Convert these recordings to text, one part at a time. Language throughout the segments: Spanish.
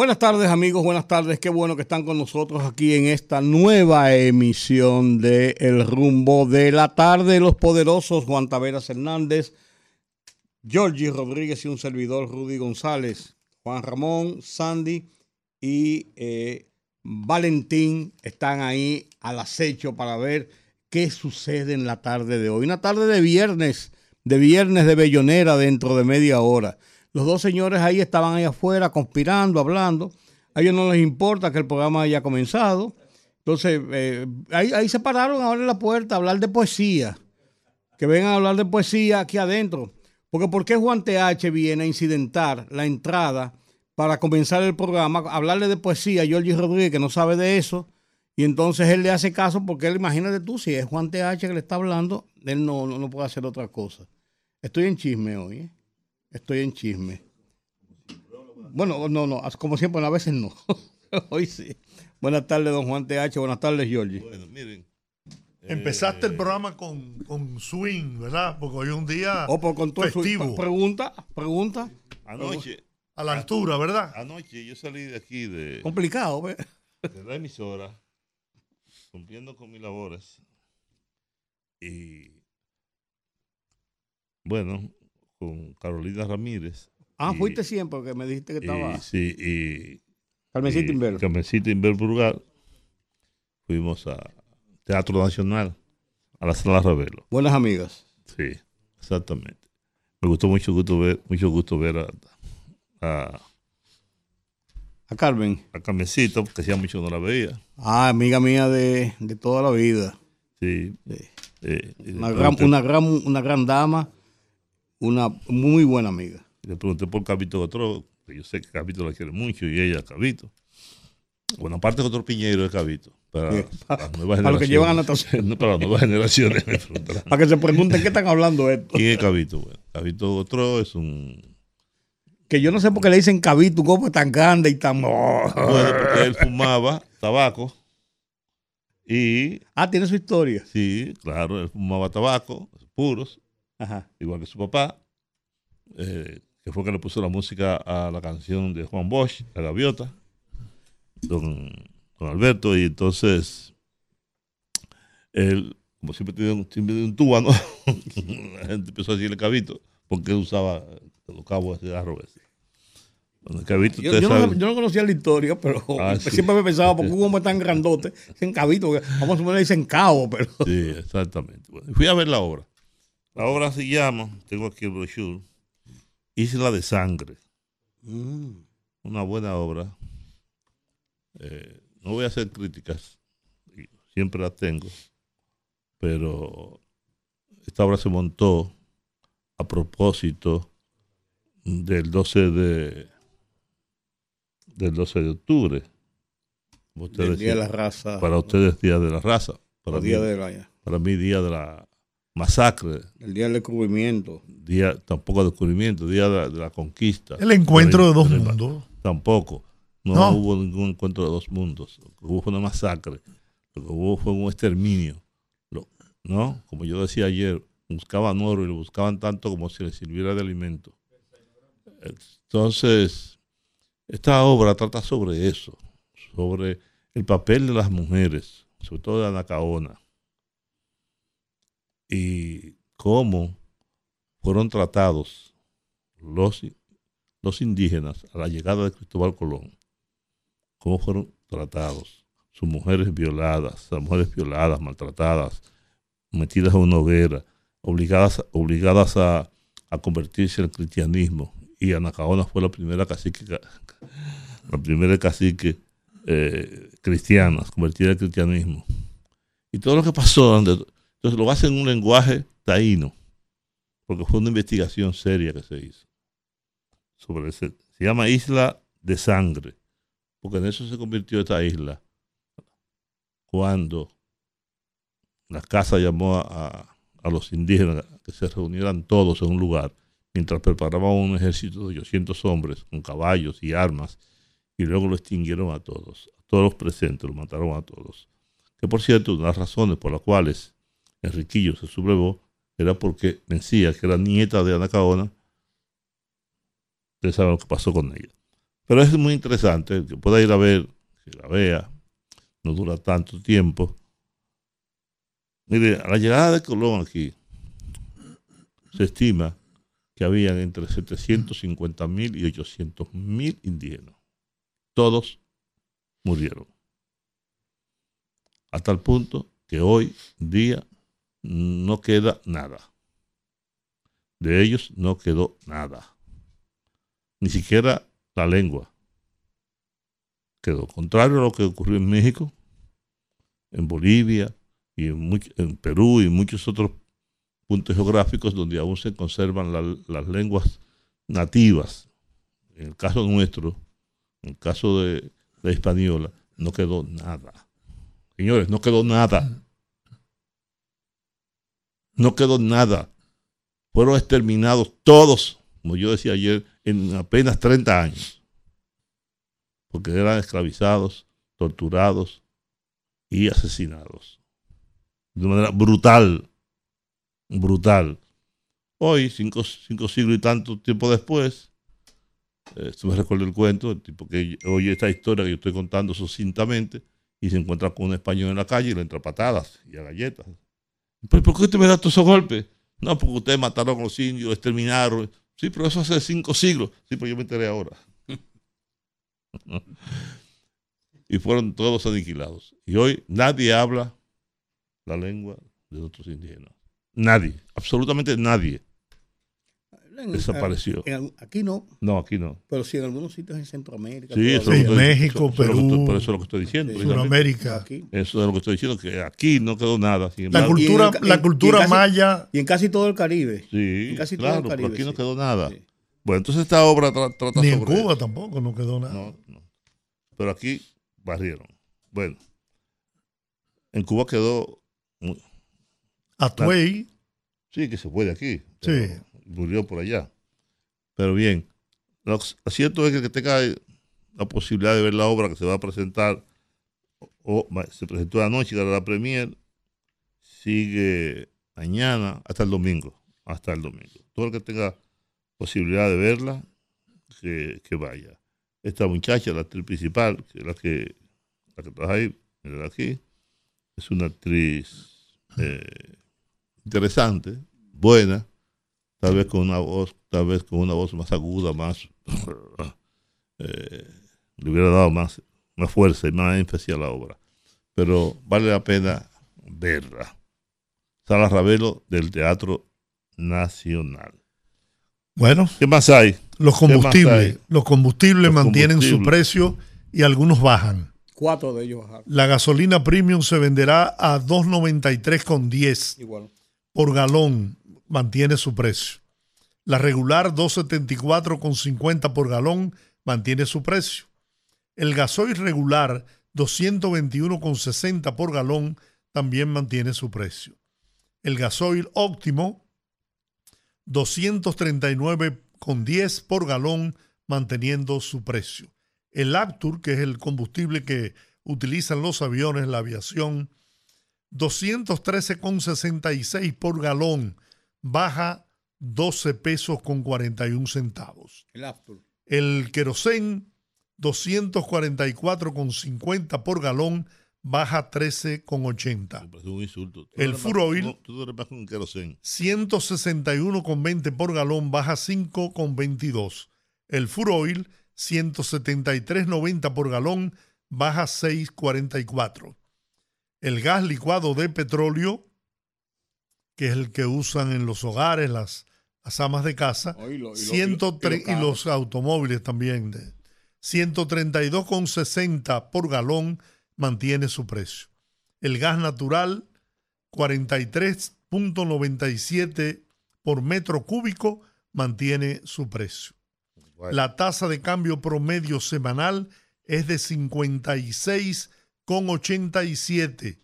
Buenas tardes amigos, buenas tardes. Qué bueno que están con nosotros aquí en esta nueva emisión de El Rumbo de la Tarde. Los poderosos Juan Taveras Hernández, Georgie Rodríguez y un servidor Rudy González, Juan Ramón, Sandy y eh, Valentín están ahí al acecho para ver qué sucede en la tarde de hoy. Una tarde de viernes, de viernes de Bellonera dentro de media hora. Los dos señores ahí estaban ahí afuera conspirando, hablando. A ellos no les importa que el programa haya comenzado. Entonces, eh, ahí, se pararon a abrir la puerta a hablar de poesía. Que vengan a hablar de poesía aquí adentro. Porque ¿por qué Juan TH viene a incidentar la entrada para comenzar el programa, hablarle de poesía a Georgie Rodríguez, que no sabe de eso, y entonces él le hace caso porque él, imagínate tú, si es Juan TH que le está hablando, él no, no, no puede hacer otra cosa. Estoy en chisme hoy, ¿eh? Estoy en chisme. Bueno, no, no, como siempre, a veces no. Hoy sí. Buenas tardes, don Juan TH. Buenas tardes, Georgie. Bueno, miren. Empezaste eh, el programa con, con swing, ¿verdad? Porque hoy es un día Oh, pues con todo su- festivo. Pregunta, pregunta. Anoche, a la altura, ¿verdad? anoche yo salí de aquí de, Complicado, ¿ves? de la emisora, cumpliendo con mis labores. Y bueno, con Carolina Ramírez. Ah, Y- fuiste siempre, porque me dijiste que y, estaba. sí, y, Carmencita y Inverno. Carmencita Inver Brugal. Fuimos a Teatro Nacional, a la Sala Ravelo. Buenas amigas. Sí, exactamente. Me gustó mucho gusto ver, mucho gusto ver a, a, A Carmen. a Carmencita, porque hacía mucho que no la veía. Ah, amiga mía de, de toda la vida. Sí. Sí. Eh, y le Una gran, una, gran, una gran dama, una muy buena amiga. Le pregunté por Cabito Otro, que yo sé que Cabito la quiere mucho y ella a Cabito. Bueno, aparte otro Piñero de Cabito. Para, Sí. para las nuevas Para los que llevan a generaciones. No, para las nuevas generaciones. Para que se pregunten qué están hablando de esto. ¿Quién es Cabito? Bueno, Cabito Otro es un... Que yo no sé por qué le dicen cabito, como es tan grande y tan. Bueno, porque él fumaba tabaco y Ah, tiene su historia. sí, claro, él fumaba tabaco, puros, Ajá. igual que su papá, eh, que fue que le puso la música a la canción de Juan Bosch, La Gaviota, don, don Alberto, y entonces él, como siempre tiene un, siempre un tubano, la gente empezó a decirle cabito, porque él usaba los cabos de el cabito, Yo, no, yo no conocía la historia, pero Ah, sí. siempre me pensaba, porque un hombre tan grandote, dicen cabito, vamos a suponer dicen cabo, pero. Sí, exactamente. Bueno, fui a ver la obra. La obra se llama, tengo aquí el brochure, Isla de Sangre. Mm. Una buena obra. Eh, no voy a hacer críticas, siempre las tengo, pero esta obra se montó a propósito del 12 de del 12 de octubre. Como ustedes El día de la decían, raza. para ustedes Día de la Raza. Para mí, día de la, para mí Día de la Masacre, el día del descubrimiento. día tampoco de descubrimiento, día de la, de la conquista. El encuentro de dos mundos. Tampoco. No, No. hubo ningún encuentro de dos mundos. Lo que hubo fue una masacre. Lo que hubo fue un exterminio. Lo- ¿No? Como yo decía ayer, buscaban oro y lo buscaban tanto como si les sirviera de alimento. Entonces, esta obra trata sobre eso, sobre el papel de las mujeres, sobre todo de Anacaona, y cómo fueron tratados los, los indígenas a la llegada de Cristóbal Colón, cómo fueron tratados, sus mujeres violadas, las mujeres violadas, maltratadas, metidas a una hoguera, obligadas, obligadas a, a convertirse al cristianismo. Y Anacaona fue la primera cacique, la primera cacique eh, cristiana, convertida al cristianismo. Y todo lo que pasó, entonces lo hace en un lenguaje taíno, porque fue una investigación seria que se hizo sobre ese. Se llama Isla de Sangre. porque en eso se convirtió esta isla cuando la casa llamó a, a los indígenas que se reunieran todos en un lugar mientras preparaban un ejército de 800 hombres con caballos y armas y luego lo extinguieron a todos, a todos los presentes, lo mataron a todos. Que por cierto, una de las razones por las cuales Enriquillo se sublevó era porque Mencía, que era nieta de Anacaona, ustedes saben lo que pasó con ella. Pero es muy interesante, que pueda ir a ver, que la vea, no dura tanto tiempo. Mire, a la llegada de Colón aquí, se estima que habían entre 750 mil y 800 mil indígenas. Todos murieron. Hasta el punto que hoy día no queda nada. De ellos no quedó nada. Ni siquiera la lengua. Quedó contrario a lo que ocurrió en México, en Bolivia y en, Perú y muchos otros puntos geográficos donde aún se conservan la, las lenguas nativas. En el caso nuestro, en el caso de la española, no quedó nada. Señores, no quedó nada. No quedó nada. Fueron exterminados todos, como yo decía ayer, en apenas 30 años. Porque eran esclavizados, torturados y asesinados. De manera brutal brutal. Hoy, cinco, cinco siglos y tanto tiempo después, eh, me recuerdo el cuento, el tipo que oye esta historia que yo estoy contando sucintamente y se encuentra con un español en la calle y le entra patadas y a galletas. ¿Pero por qué usted me da todos esos golpes? No, porque ustedes mataron a los indios, exterminaron. Sí, pero eso hace cinco siglos. Sí, pero yo me enteré ahora. y fueron todos aniquilados. Y hoy nadie habla la lengua de otros indígenas. Nadie, absolutamente nadie. En, desapareció. En, aquí no. No, aquí no. Pero sí en algunos sitios en Centroamérica. Sí, eso en México, eso, Perú. Eso, por eso es lo que estoy diciendo. Sí, Sudamérica. Aquí. Eso es lo que estoy diciendo, que aquí no quedó nada. la cultura, en, la cultura y casi, maya. Y en casi todo el Caribe. Sí, en casi claro, todo el Caribe, pero aquí no sí. quedó nada. Sí. Bueno, entonces esta obra tra trata Ni sobre en Cuba eso. tampoco no quedó nada. No, no. Pero aquí barrieron. Bueno, en Cuba quedó. muy- Atuey, Sí, que se fue de aquí. Sí. Murió por allá. Pero bien, lo cierto es que el que tenga la posibilidad de ver la obra que se va a presentar, o, se presentó anoche, era la premier, sigue mañana hasta el domingo. Hasta el domingo. Todo el que tenga posibilidad de verla, que, que vaya. Esta muchacha, la actriz principal, que es la que, la que trabaja ahí, mírala aquí, es una actriz eh, interesante, buena, tal vez con una voz, tal vez con una voz más aguda, más eh, le hubiera dado más, más fuerza y más énfasis a la obra. Pero vale la pena verla. Sala Ravelo del Teatro Nacional. bueno, ¿Qué más hay? los ¿Qué más combustibles. hay? Los combustibles Los mantienen su precio y algunos bajan. Cuatro de ellos bajaron. La gasolina premium se venderá a 2.93,10 Igual. por galón, mantiene su precio. La regular 2.74,50 por galón mantiene su precio. El gasoil regular 221,60 por galón también mantiene su precio. El gasoil óptimo 239,10 por galón manteniendo su precio. El Actur, que es el combustible que utilizan los aviones, la aviación, 213,66 por galón, baja 12 pesos con 41 centavos. El Aptur. El querosén, 244,50 por galón, baja 13,80. Me parece un insulto. Tú El Furoil. no, Tú eres más con un querosén. 161,20 por galón, baja 5,22. El Furoil, 173,90 por galón, baja 6,44. El gas licuado de petróleo, que es el que usan en los hogares, las, las amas de casa, Oh, y lo- y lo- 103 y lo- y y los automóviles también. de 132,60 por galón mantiene su precio. El gas natural 43.97 por metro cúbico mantiene su precio. Bueno, La tasa de cambio promedio semanal es de 56,87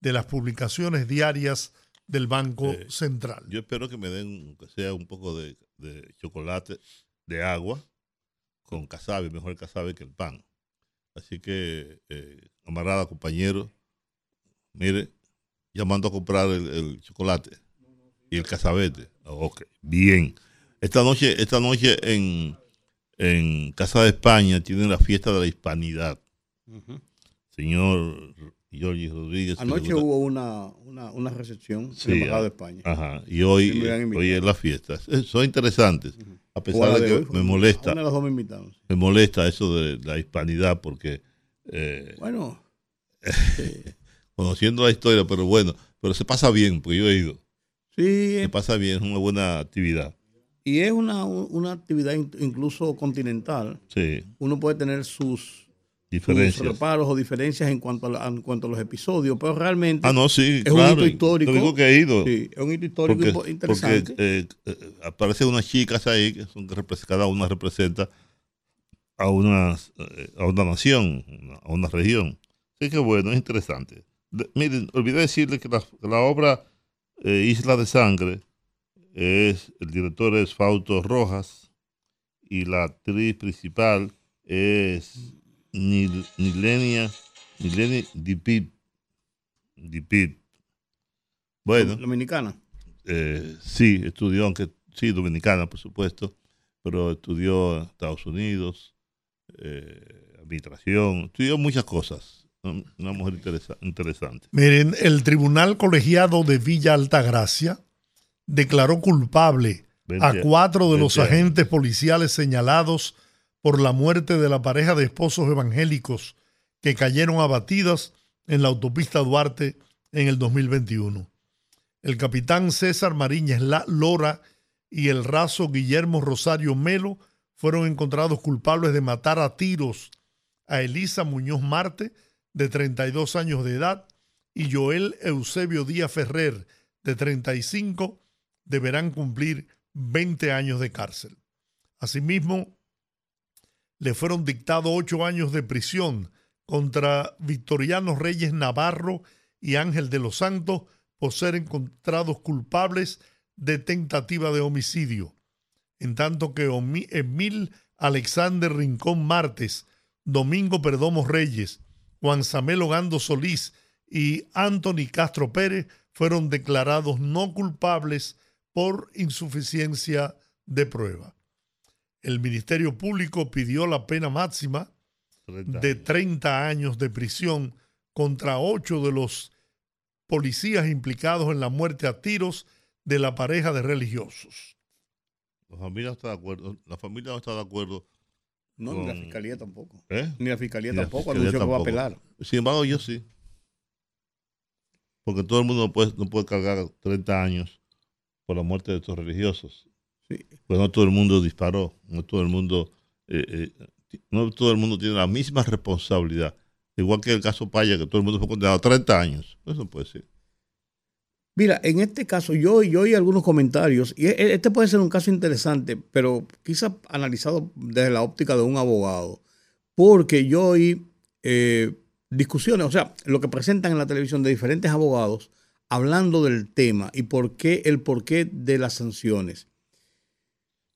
de las publicaciones diarias del Banco Eh, Central. Yo espero que me den, que sea un poco de, de chocolate, de agua, con casabe, mejor el casabe que el pan. Así que, eh, camarada, compañero, mire, llamando a comprar el, el chocolate y el casabete. Ok, bien. Esta noche, esta noche en, en Casa de España tienen la fiesta de la hispanidad. Señor Giorgi Rodríguez. Anoche hubo una, una, una recepción Sí, en la Embajada ah, de España. Ajá, y hoy, Sí, hoy es la fiesta. Eh, Son interesantes, a pesar de que hoy, me molesta, Una de las dos me invitaron. me molesta eso de la hispanidad, porque eh, Bueno, conociendo la historia, pero bueno, pero se pasa bien, porque yo he ido, sí, se pasa bien, es una buena actividad. y es una, una actividad in- incluso continental. Sí, Uno puede tener sus, sus diferencias. reparos o diferencias en cuanto, a la- en cuanto a los episodios, pero realmente Ah, no, sí, Es un hito histórico. Digo que he ido. sí, es un hito histórico porque, interesante. porque, eh, eh, aparecen unas chicas ahí que son cada una representa a una a una nación a una región así que bueno es interesante De- miren olvidé decirles que la, obra eh, Isla de Sangre es el director es Fausto Rojas y la actriz principal es Nil- Nilenia Nileni Dipit Dipit bueno Dominicana. eh, sí, estudió, aunque sí, dominicana, por supuesto, pero estudió en Estados Unidos, eh, administración, estudió muchas cosas. ¿no? Una mujer interesa- interesante. Miren, el Tribunal Colegiado de Villa Altagracia declaró culpable a 20 cuatro de los 20 años. agentes policiales señalados por la muerte de la pareja de esposos evangélicos que cayeron abatidas en la autopista Duarte en el 2021. El capitán César Mariñez Lora y el raso Guillermo Rosario Melo fueron encontrados culpables de matar a tiros a Elisa Muñoz Marte, de 32 años de edad, y Joel Eusebio Díaz Ferrer, de 35, deberán cumplir 20 años de cárcel. Asimismo, le fueron dictados ocho años de prisión contra Victoriano Reyes Navarro y Ángel de los Santos por ser encontrados culpables de tentativa de homicidio, en tanto que Emil Alexander Rincón Martes, Domingo Perdomo Reyes, Juan Samuel Ogando Solís y Anthony Castro Pérez fueron declarados no culpables por insuficiencia de prueba. El Ministerio Público pidió la pena máxima 30 de años. 30 años de prisión contra ocho de los policías implicados en la muerte a tiros de la pareja de religiosos. La familia no está de acuerdo. La familia no está de acuerdo. No, ni la fiscalía tampoco. ¿eh? Ni la fiscalía Ni la tampoco fiscalía anunció que va a apelar. Sin embargo, yo sí. Porque todo el mundo no puede, no puede cargar 30 años por la muerte de estos religiosos. Sí. Pues no todo el mundo disparó, no todo el mundo, eh, eh, no todo el mundo tiene la misma responsabilidad. Igual que el caso Paya, que todo el mundo fue condenado a 30 años. Eso puede ser. Mira, en este caso, yo, yo oí algunos comentarios, y e- este puede ser un caso interesante, pero quizá analizado desde la óptica de un abogado, porque yo oí eh, discusiones, o sea, lo que presentan en la televisión de diferentes abogados hablando del tema y por qué, el porqué de las sanciones.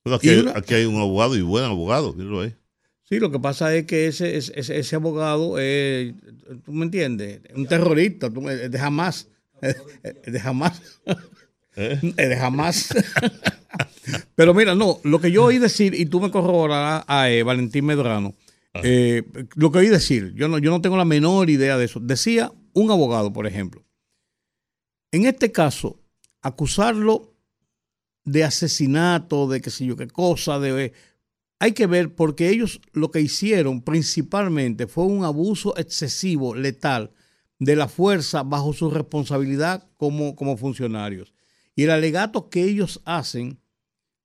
Pero aquí, hay, una- aquí hay un abogado y buen abogado, míralo ahí. Sí, lo que pasa es que ese, ese, ese- abogado, eh, tú me entiendes, un terrorista, tú de jamás, de jamás. ¿Eh? Eh, de jamás. Pero mira, no, lo que yo oí decir, y tú me corroborarás a eh, Valentín Medrano, eh, lo que oí decir, yo no, yo no tengo la menor idea de eso. Decía un abogado, por ejemplo, en este caso, acusarlo de asesinato, de qué sé yo qué cosa, de... Hay que ver porque ellos lo que hicieron principalmente fue un abuso excesivo, letal, de la fuerza bajo su responsabilidad como, como funcionarios. Y el alegato que ellos hacen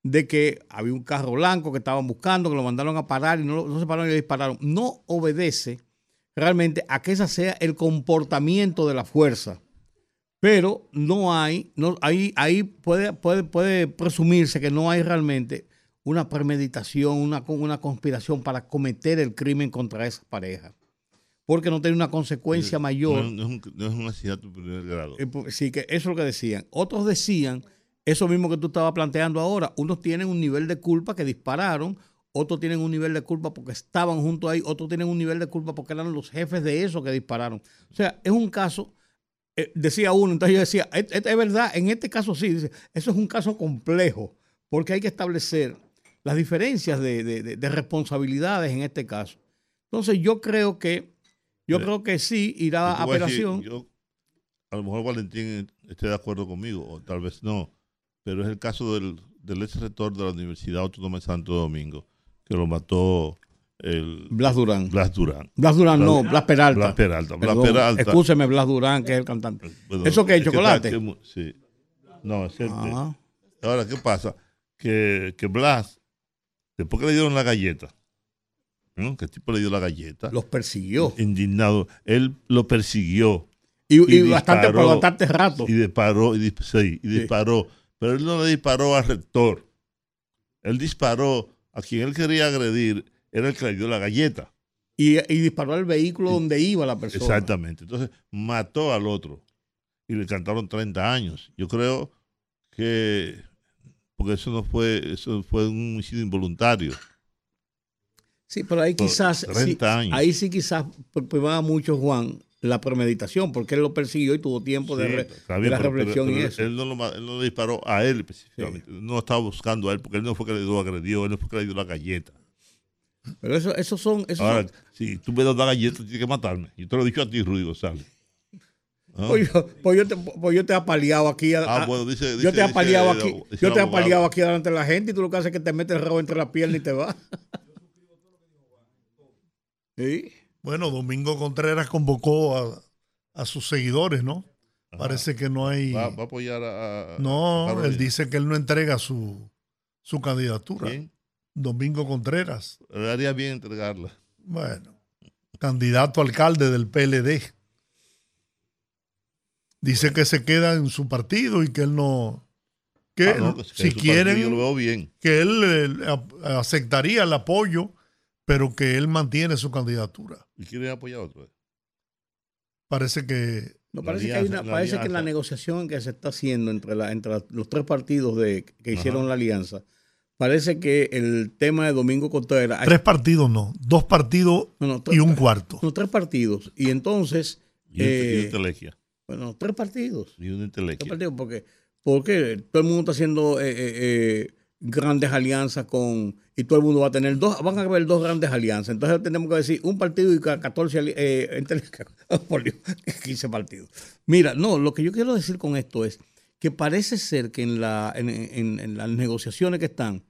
de que había un carro blanco que estaban buscando, que lo mandaron a parar y no, no se pararon y le dispararon, no obedece realmente a que ese sea el comportamiento de la fuerza. Pero no hay, no, ahí, ahí puede, puede, puede presumirse que no hay realmente una premeditación, una, una conspiración para cometer el crimen contra esa pareja. Porque no tiene una consecuencia mayor. No, es un, no, es un, asesinato de primer grado. Eh, pues, sí, que eso es lo que decían. Otros decían eso mismo que tú estabas planteando ahora. Unos tienen un nivel de culpa que dispararon, otros tienen un nivel de culpa porque estaban junto ahí, otros tienen un nivel de culpa porque eran los jefes de eso que dispararon. O sea, es un caso, eh, decía uno, entonces yo decía, es, es, verdad, en este caso sí, dice, eso es un caso complejo, porque hay que establecer las diferencias de, de, de responsabilidades en este caso. Entonces yo creo que, yo creo que sí irá a apelación. Decir, yo, a lo mejor Valentín esté de acuerdo conmigo, o tal vez no, pero es el caso del, del ex rector de la Universidad Autónoma de Santo Domingo que lo mató el Blas Durán. Blas Durán. Blas Durán, no, Blas Peralta. Blas Peralta. Blas Perdón, Peralta. Escúcheme, Blas Durán, que es el cantante. Bueno, ¿Eso qué es, que chocolate? está- que- sí. No, es. Ah, Ahora, ¿qué pasa? Que, que Blas, después que le dieron la galleta, ¿no? que el tipo le dio la galleta, los persiguió. indignado, él lo persiguió Y, y y bastante, por bastante rato. y disparó, y, dis- sí, y Sí. disparó, pero él no le disparó al rector. Él disparó a quien él quería agredir, era el que le dio la galleta. Y, y disparó al vehículo donde iba la persona. Exactamente. Entonces mató al otro y le cantaron 30 años. Yo creo que porque eso no fue eso fue un homicidio involuntario. Sí, pero ahí Por quizás, sí, 30 años. ahí sí quizás primaba mucho Juan la premeditación, porque él lo persiguió y tuvo tiempo de, Sí, re- la pero- reflexión pero y eso. Él no, lo, ma- él no le disparó a él específicamente. No estaba buscando a él porque él no fue que le dio agredió, él no fue que le dio la galleta. Pero eso, esos son, esos Ahora, son- si tú me das la galleta, tienes que matarme. Yo te lo he dicho a ti, Rudy González. ¿Ah? Pues yo, pues yo te, pues yo te he apaleado aquí. a- Ah, bueno, dice, yo dice- te he apaleado dice- aquí. dice Yo te he apaleado aquí delante de la gente y tú lo que haces es que te metes el rabo entre la pierna y te vas. ¿Sí? Bueno, Domingo Contreras convocó a, a sus seguidores, ¿no? Ajá. Parece que no hay... Va, va a apoyar a. No, él dice que él no entrega su, su candidatura. Bien. Domingo Contreras, Le haría bien entregarla. bueno, candidato a alcalde del PLD. Dice que se queda en su partido y que él no... Que Ah, no, que si partido, quieren, Yo lo veo bien. que él eh, aceptaría el apoyo, pero que él mantiene su candidatura. ¿Y quiere apoyar a otro? Parece que No, La parece que, hay una- la parece que la negociación que se está haciendo entre, la, entre la- los tres partidos de, que hicieron Ajá. la alianza, parece que el tema de Domingo Contreras... tres partidos no, dos partidos no, no, y tres- un cuarto. no, tres partidos. Y entonces, Y, un- y Eh, una intelequia. bueno, tres partidos. Y una Tres partidos porque, porque todo el mundo está haciendo eh, eh, eh, grandes alianzas con... Y todo el mundo va a tener dos, van a haber dos grandes alianzas. Entonces tenemos que decir un partido y ca- 14 ali- eh, entre- por Dios, 15 partidos. Mira, no, lo que yo quiero decir con esto es que parece ser que en, la, en, en- en las negociaciones que están,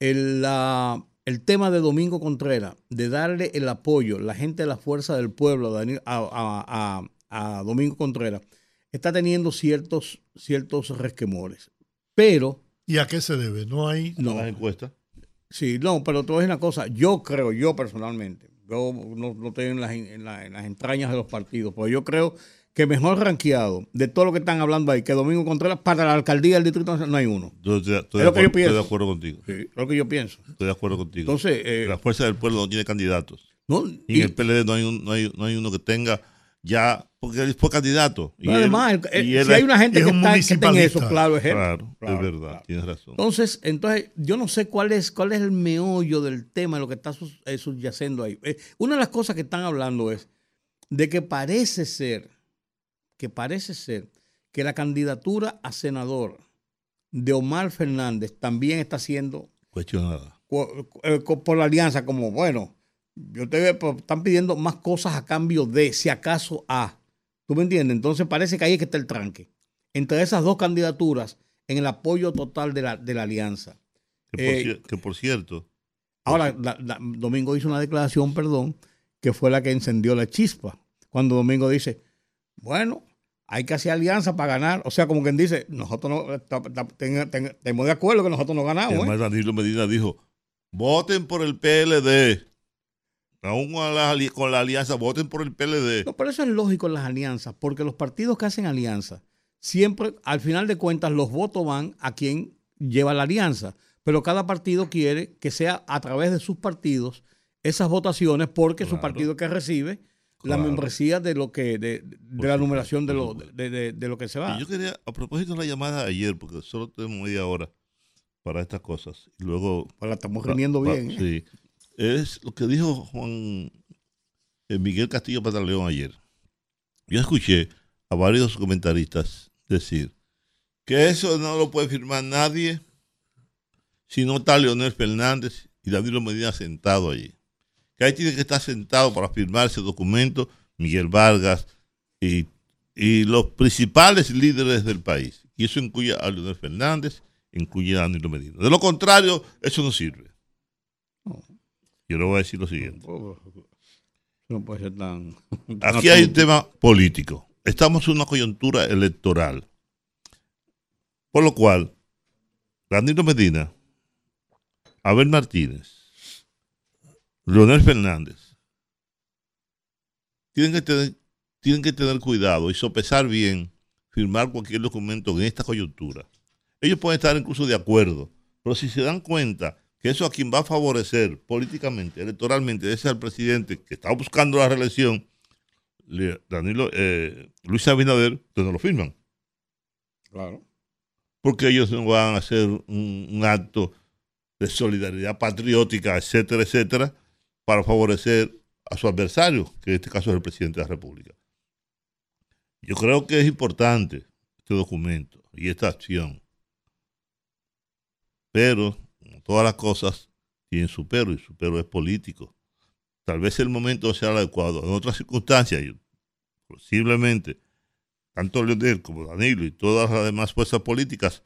el, la- el tema de Domingo Contreras, de darle el apoyo, la gente de la Fuerza del Pueblo a, Daniel- a- a- a- a Domingo Contreras, está teniendo ciertos, ciertos resquemores. Pero, ¿Y a qué se debe? No hay... no, Las encuestas. sí, no, pero te voy a decir una cosa, yo creo, yo personalmente, yo no, no estoy en las, en, la- en las entrañas de los partidos, pero yo creo que mejor rankeado de todo lo que están hablando ahí, que Domingo Contreras para la alcaldía del Distrito Nacional no hay uno. Yo estoy, estoy Es lo que yo acuerdo, estoy pienso. de acuerdo contigo. Sí, es lo que yo pienso. Estoy de acuerdo contigo. Entonces, eh, la fuerza del pueblo no tiene candidatos. no, Y y- en el PLD no hay, un- no, hay, no hay uno que tenga ya, porque él fue candidato. Y además, él- el- y el- él si hay una gente es que un está, que está en eso, claro, es él. Claro, Claro, es verdad, claro. tienes razón. Entonces, entonces, yo no sé cuál es, cuál es el meollo del tema, lo que está eh, subyacendo ahí. Eh, una de las cosas que están hablando es de que parece ser, que parece ser que la candidatura a senador de Omar Fernández también está siendo Cuestionada. cu- eh, por la alianza, como bueno, yo te pues, están pidiendo más cosas a cambio de, si acaso a. ¿Tú me entiendes? Entonces parece que ahí es que está el tranque. Entre esas dos candidaturas, en el apoyo total de la, de la alianza. Que por, Eh, cier- que por cierto, Ahora, la- la- Domingo hizo una declaración, perdón, que fue la que encendió la chispa. Cuando Domingo dice, bueno, hay que hacer alianza para ganar. O sea, como quien dice, nosotros no, estamos de acuerdo que nosotros no ganamos. ¿eh? además Danilo Medina dijo, voten por el PLD. Aún con la, ali- con la alianza, voten por el PLD. No, pero eso es lógico en las alianzas, porque los partidos que hacen alianza, siempre, al final de cuentas, los votos van a quien lleva la alianza. pero cada partido quiere que sea a través de sus partidos esas votaciones porque su partido que recibe la membresía de lo que de, la numeración de lo, de, lo que se va. Y yo quería, a propósito de la llamada de ayer, porque solo tenemos media hora para estas cosas, y luego... la estamos rindiendo bien. ¿eh? Sí. Es lo que dijo Juan eh, Miguel Castillo Pataleón ayer. Yo escuché a varios comentaristas decir que eso no lo puede firmar nadie si no está Leonel Fernández y David Medina sentado allí. Que ahí tiene que estar sentado para firmar ese documento Miguel Vargas y, los principales líderes del país. Y eso incluye a Leonel Fernández, incluye a Danilo Medina. De lo contrario, eso no sirve. Yo le voy a decir lo siguiente. No puede ser tan... Aquí hay un tema político. Estamos en una coyuntura electoral. Por lo cual, Danilo Medina, Abel Martínez, Leonel Fernández, tienen que tener, tienen que tener cuidado y sopesar bien, firmar cualquier documento en esta coyuntura. Ellos pueden estar incluso de acuerdo, pero si se dan cuenta que eso a quien va a favorecer políticamente, electoralmente, es el presidente que está buscando la reelección, Danilo, eh, Luis Abinader, entonces no lo firman. Claro porque ellos no van a hacer un, acto de solidaridad patriótica, etcétera, etcétera, para favorecer a su adversario, que en este caso es el presidente de la República. Yo creo que es importante este documento y esta acción, pero todas las cosas tienen su pero y su pero es político. Tal vez el momento sea el adecuado. En otras circunstancias, posiblemente tanto Leonel como Danilo y todas las demás fuerzas políticas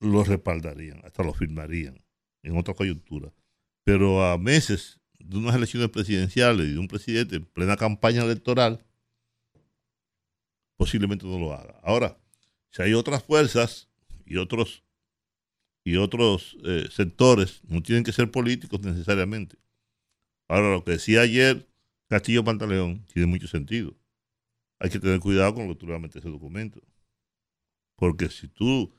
lo respaldarían, hasta lo firmarían en otra coyuntura. Pero a meses de unas elecciones presidenciales y de un presidente en plena campaña electoral, posiblemente no lo haga. Ahora, si hay otras fuerzas y otros y otros eh, sectores, no tienen que ser políticos necesariamente. Ahora, lo que decía ayer Castillo Pantaleón tiene mucho sentido hay que tener cuidado con lo que tú le ese documento. Porque si tú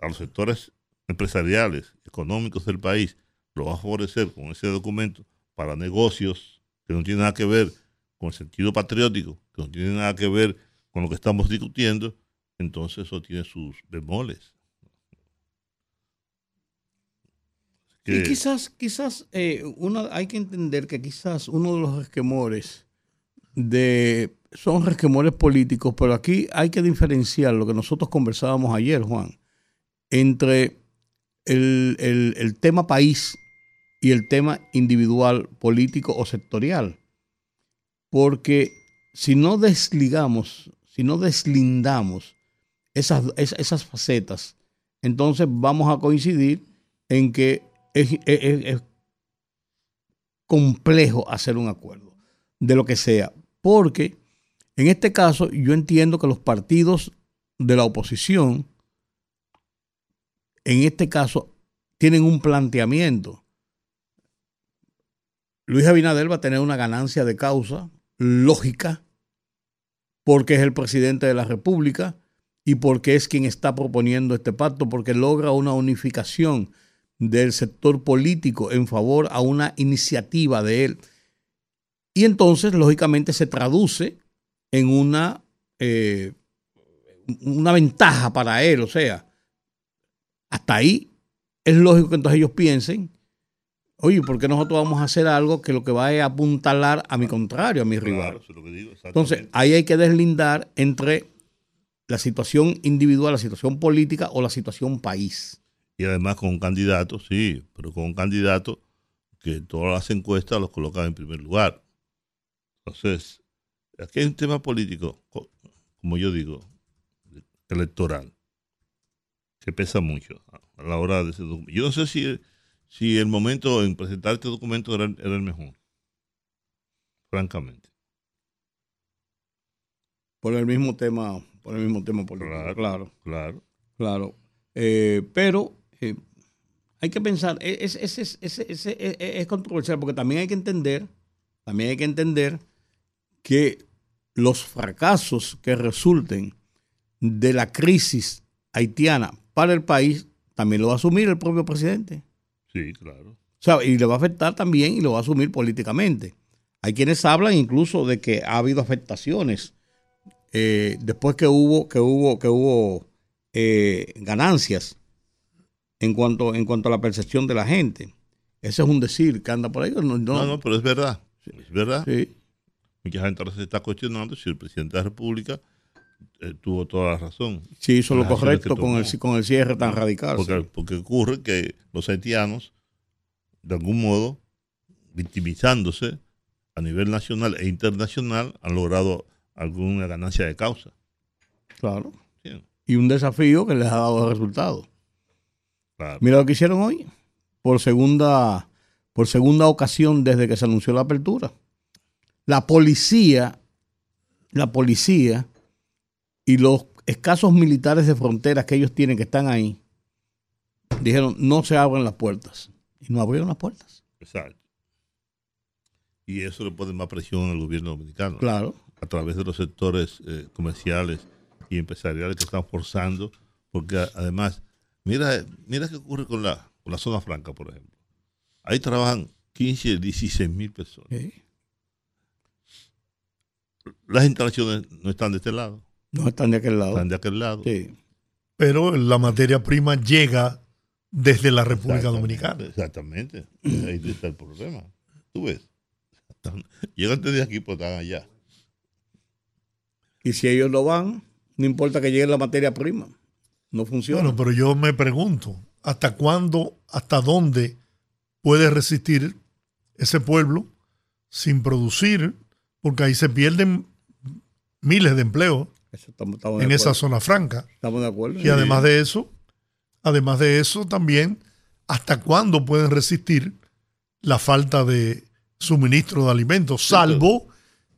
a los sectores empresariales, económicos del país, lo vas a favorecer con ese documento para negocios que no tienen nada que ver con el sentido patriótico, que no tienen nada que ver con lo que estamos discutiendo, entonces eso tiene sus bemoles. y quizás, quizás eh, hay que entender que quizás uno de los esquemores de son resquemores políticos, pero aquí hay que diferenciar lo que nosotros conversábamos ayer, Juan, entre el, tema país y el tema individual, político o sectorial. Porque si no desligamos, si no deslindamos esas, esas facetas, entonces vamos a coincidir en que es complejo hacer un acuerdo de lo que sea. Porque en este caso, yo entiendo que los partidos de la oposición, en este caso, tienen un planteamiento. Luis Abinader va a tener una ganancia de causa lógica porque es el presidente de la República y porque es quien está proponiendo este pacto, porque logra una unificación del sector político en favor a una iniciativa de él. Y entonces, lógicamente, se traduce en una, eh, una ventaja para él. O sea, hasta ahí es lógico que entonces ellos piensen, oye, ¿por qué nosotros vamos a hacer algo que lo que va a apuntalar a mi contrario, a mi rival? entonces, ahí hay que deslindar entre la situación individual, la situación política o la situación país. Y además con un candidato, sí, pero con un candidato que todas las encuestas los colocan en primer lugar. Entonces, Aquí hay un tema político, como yo digo, electoral, que pesa mucho a la hora de ese documento. Yo no sé si, si el momento en presentar este documento era, el mejor, francamente. Por el mismo tema, por el mismo tema político. Claro, claro. Claro. Eh, pero eh, hay que pensar, e, es, es, es, es controversial porque también hay que entender, también hay que entender que los fracasos que resulten de la crisis haitiana para el país también lo va a asumir el propio presidente. Sí, claro. O sea, y le va a afectar también y lo va a asumir políticamente. Hay quienes hablan incluso de que ha habido afectaciones eh, después que hubo que hubo que hubo eh, ganancias en cuanto en cuanto a la percepción de la gente. Ese es un decir que anda por ahí. No, No, no, pero es verdad. Es verdad. Sí. Mucha gente ahora se está cuestionando si el presidente de la República eh, tuvo toda la razón. Sí, hizo lo correcto con el, con el cierre tan radical. Porque, sí. porque ocurre que los haitianos, de algún modo, victimizándose a nivel nacional e internacional, han logrado alguna ganancia de causa. Claro. Sí, Y un desafío que les ha dado resultados. claro. Mira lo que hicieron hoy. Por segunda, por segunda ocasión desde que se anunció la apertura. La policía, la policía y los escasos militares de fronteras que ellos tienen que están ahí, dijeron no se abren las puertas. Y no abrieron las puertas. Exacto. Y eso le pone más presión al gobierno dominicano. Claro. a través de los sectores eh, comerciales y empresariales que están forzando, porque además, mira, mira qué ocurre con la, con la zona franca, por ejemplo. Ahí trabajan 15, 16 mil personas. Las instalaciones no están de este lado, No están de aquel lado. están de aquel lado. Sí. Pero la materia prima llega desde la República Exactamente, Dominicana. Exactamente. Ahí está el problema. Tú ves. Llegan desde aquí, pues están allá. Y si ellos no van, no importa que llegue la materia prima. No funciona. Bueno, pero yo me pregunto, ¿hasta cuándo, hasta dónde puede resistir ese pueblo sin producir? Porque ahí se pierden miles de empleos Eso estamos, estamos de en esa zona franca. Estamos de acuerdo. Y además de eso, además de eso también, ¿hasta cuándo pueden resistir la falta de suministro de alimentos? Salvo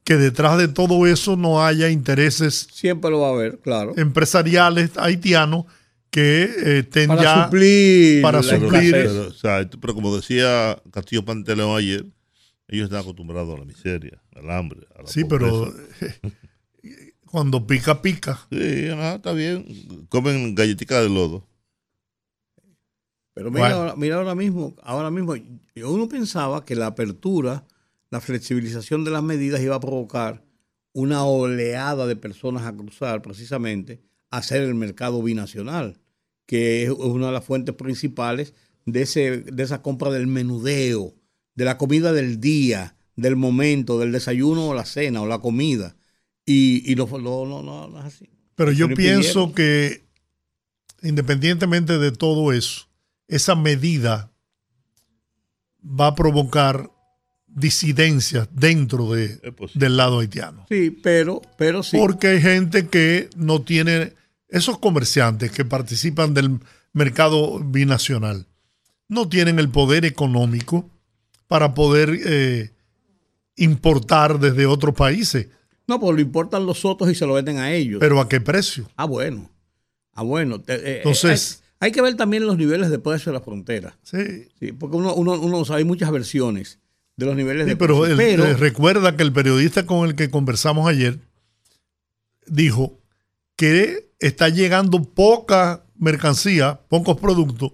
que detrás de todo eso no haya intereses Siempre lo va a haber, claro. empresariales haitianos que eh, estén para ya suplir. para Pero, suplir- pero, o sea, pero como decía Castillo Panteleón ayer, ellos están acostumbrados a la miseria, al hambre, a la Sí, pero. cuando pica, pica. Sí, ajá, está bien. Comen galletica de lodo. Pero mira, Bueno. ahora, mira ahora mismo, ahora mismo, yo- uno pensaba que la apertura, la flexibilización de las medidas iba a provocar una oleada de personas a cruzar precisamente a hacer el mercado binacional, que es una de las fuentes principales de, ese, de esa compra del menudeo, de la comida del día, del momento, del desayuno o la cena o la comida. Y, y lo, lo- no, no, no es así. Pero yo pienso que independientemente de todo eso, esa medida va a provocar disidencias dentro de, Es posible. del lado haitiano. Sí, pero, pero sí. Porque hay gente que no tiene, esos comerciantes que participan del mercado binacional, no tienen el poder económico para poder eh, importar desde otros países. No, pues lo importan los otros y se lo venden a ellos. Pero ¿a qué precio? ah, bueno. Ah, bueno. Eh, eh, Entonces- hay, hay que ver también los niveles de precio de la frontera. Sí. Sí, porque uno, uno, uno sabe, hay muchas versiones de los niveles Sí, de pero, el- pero eh, recuerda que el periodista con el que conversamos ayer dijo que está llegando poca mercancía, pocos productos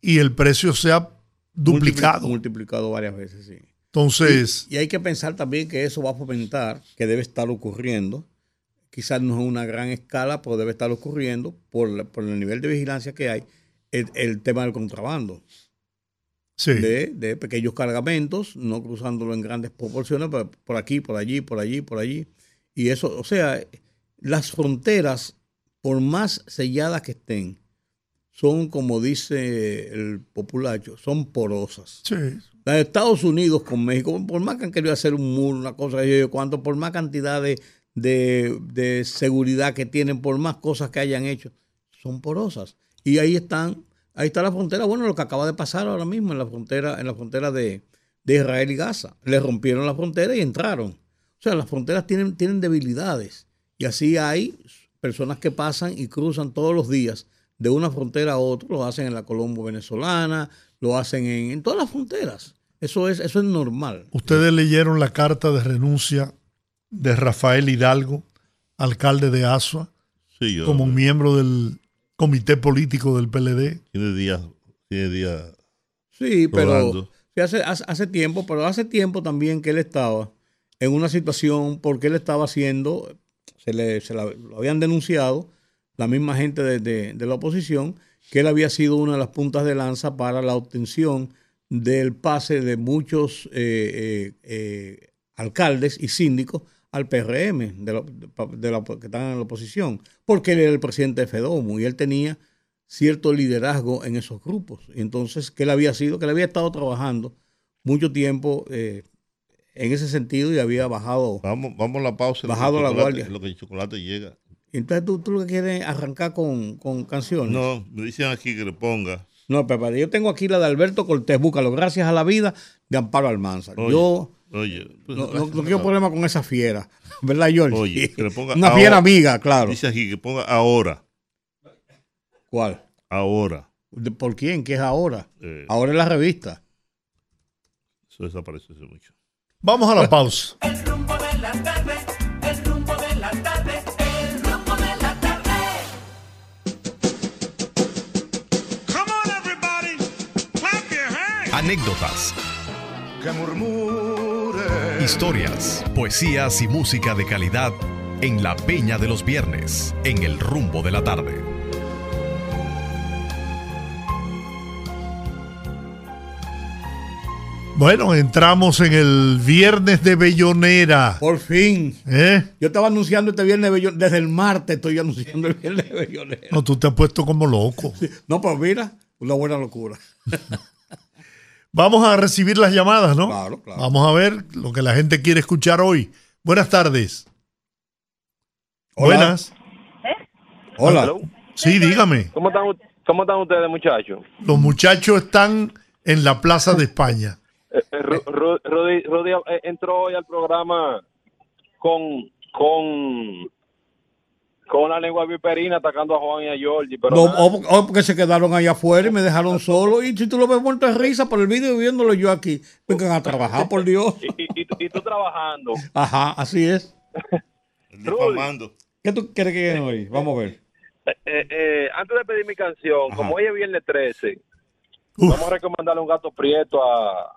y el precio se ha duplicado. multipli- multiplicado varias veces, sí. Entonces, Y hay que pensar también que eso va a fomentar, que debe estar ocurriendo, quizás no es una gran escala, pero debe estar ocurriendo por, por el nivel de vigilancia que hay, el, el tema del contrabando. sí. de, de pequeños cargamentos, no cruzándolo en grandes proporciones, pero por aquí, por allí, por allí, por allí. Y eso, o sea, las fronteras, por más selladas que estén, son, como dice el populacho, son porosas. sí. Las de Estados Unidos con México, por más que han querido hacer un muro, una cosa, yo, yo, cuánto, por más cantidad de, de, de seguridad que tienen, por más cosas que hayan hecho, son porosas. Y ahí están, ahí está la frontera. Bueno, lo que acaba de pasar ahora mismo en la frontera, en la frontera de, de Israel y Gaza. Le rompieron la frontera y entraron. O sea, las fronteras tienen, tienen debilidades. Y así hay personas que pasan y cruzan todos los días de una frontera a otra, lo hacen en la Colombo venezolana, lo hacen en, en todas las fronteras. Eso es, eso es normal. Ustedes leyeron la carta de renuncia de Rafael Hidalgo, alcalde de Asua, Sí, yo, como miembro del comité político del PLD. Tiene días, tiene días. Sí, pero Rodando. sí, hace, hace, hace tiempo, pero hace tiempo también que él estaba en una situación porque él estaba haciendo, se le se la- lo habían denunciado la misma gente de, de- de la oposición, que él había sido una de las puntas de lanza para la obtención del pase de muchos eh, eh, eh, alcaldes y síndicos al PRM, de la, de la- que están en la oposición, porque él era el presidente de FEDOMO y él tenía cierto liderazgo en esos grupos. Y entonces, que él había sido, que él había estado trabajando mucho tiempo eh, en ese sentido y había bajado. Vamos, vamos a la pausa. Bajado la guardia. Lo que el chocolate llega. Entonces, ¿tú, tú lo que quieres arrancar con, con canciones. No, me dicen aquí que le ponga. No, Pepe, yo tengo aquí la de Alberto Cortés, búscalo, gracias a la vida, de Amparo Almanza. Oye, yo Oye, pues, no, quiero problema con esa fiera, ¿verdad, George? Oye, que le ponga Una ahora. fiera amiga, claro. Dice aquí que ponga ahora. ¿Cuál? Ahora. ¿De- ¿Por quién? ¿Qué es ahora? Eh, Ahora es la revista. Eso desapareció hace mucho. Vamos a la pausa. El rumbo de la tarde, Anécdotas, Que murmure. historias, poesías y música de calidad en la Peña de los Viernes, en el rumbo de la tarde. Bueno, entramos en el viernes de Bellonera. Por fin. ¿Eh? Yo estaba anunciando este viernes de Bellonera, desde el martes estoy anunciando el viernes de Bellonera. No, tú te has puesto como loco. No, pero mira, una buena locura. Vamos a recibir las llamadas, ¿no? Claro, claro. Vamos a ver lo que la gente quiere escuchar hoy. Buenas tardes. Hola. Buenas. Hola. Hello. Sí, dígame. ¿Cómo están, u- ¿Cómo están ustedes, muchachos? Los muchachos están en la Plaza de España. Eh, eh, Rudy, Rudy, eh, entró hoy al programa con con con la lengua viperina atacando a Juan y a Georgie, pero No, o, o porque se quedaron allá afuera y me dejaron solo. Y si tú lo ves muerto de risa por el vídeo viéndolo yo aquí, vengan a trabajar, por Dios. y, y- y tú- trabajando. Ajá, así es. Difamando. ¿Qué tú quieres que lleguen hoy? Vamos a ver. Eh, eh, eh, antes de pedir mi canción, Ajá. como hoy es viernes 13, Uf, vamos a recomendarle un gato prieto a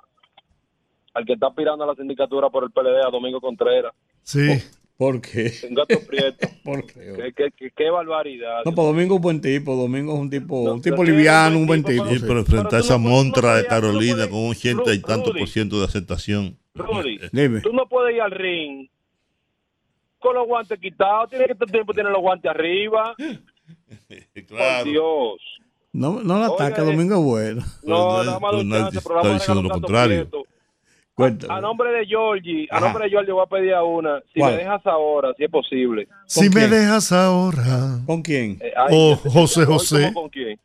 al que está aspirando a la sindicatura por el PLD, a Domingo Contreras. sí. ¿Por qué? Un gato prieto. ¿Por qué? qué, qué- qué- qué barbaridad. No, pues Domingo es un buen tipo. Domingo es un tipo, No, un tipo liviano, un buen tipo, tipo. Sí, pero enfrentar esa no montra no de Carolina con un 80 y tanto Rudy. por ciento de aceptación. Rudy, Dime. tú no puedes ir al ring con los guantes quitados, tienes que todo el tiempo tener los guantes arriba. Por Dios. No, no la ataca, eh. Domingo es bueno. No, Pero nada más chance, está diciendo lo contrario. Prieto. Cuéntame. A nombre de Georgie, a Ajá. nombre de Georgie voy a pedir a una, si ¿Cuál? me dejas ahora, si es posible. Si me dejas ahora. ¿Con quién? Eh, ay, Oh, yo- José José. ¿cómo ¿Con quién?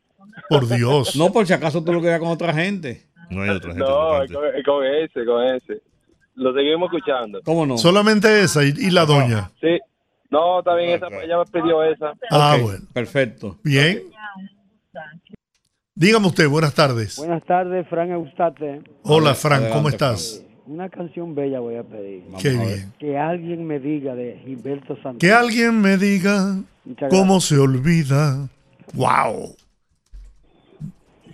Por Dios. No, por si acaso tú lo querías con otra gente. No hay otra gente. No, con, es con ese, con ese. Lo seguimos escuchando. ¿Cómo no? Solamente esa y, y la doña. Sí. No, está bien, esa, ella me pidió esa. Ah, bueno. Perfecto. Bien. Dígame usted, buenas tardes. Buenas tardes, Fran Eustate. Hola, Frank, ¿cómo estás? Una canción bella voy a pedir. Vamos Qué a ver. bien. Que alguien me diga de Gilberto Santana. Que alguien me diga cómo se olvida. ¡Wow!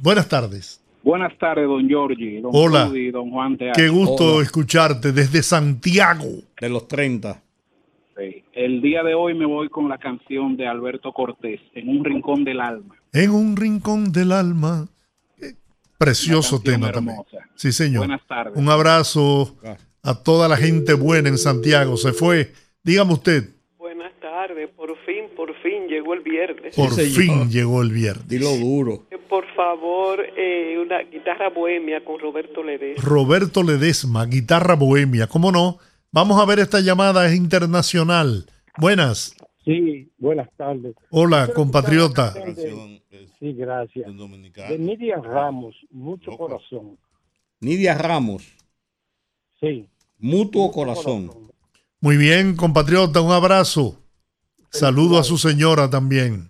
Buenas tardes. Buenas tardes, don Giorgi, don Hola. Rudy, don Juan Teatro. Qué gusto Hola. escucharte desde Santiago. De los 30. Sí. El día de hoy me voy con la canción de Alberto Cortés, En un rincón del alma. En un rincón del alma. Eh, Precioso tema también. Sí, señor. Buenas tardes. Un abrazo a toda la gente buena en Santiago. Se fue. Dígame usted, Buenas tardes, por fin, por fin llegó el viernes. por fin llegó el viernes. Dilo duro. Eh, Por favor, eh, una guitarra bohemia con Roberto Ledesma. Roberto Ledesma, guitarra bohemia. ¿Cómo no? Vamos a ver esta llamada, es internacional. Buenas. Sí, buenas tardes. Hola, compatriota. Sí, gracias. de. Nidia Ramos, mucho Loco. corazón. Nidia Ramos, Sí. Mutuo Corazón. Muy bien, compatriota, un abrazo. Saludo a su señora también.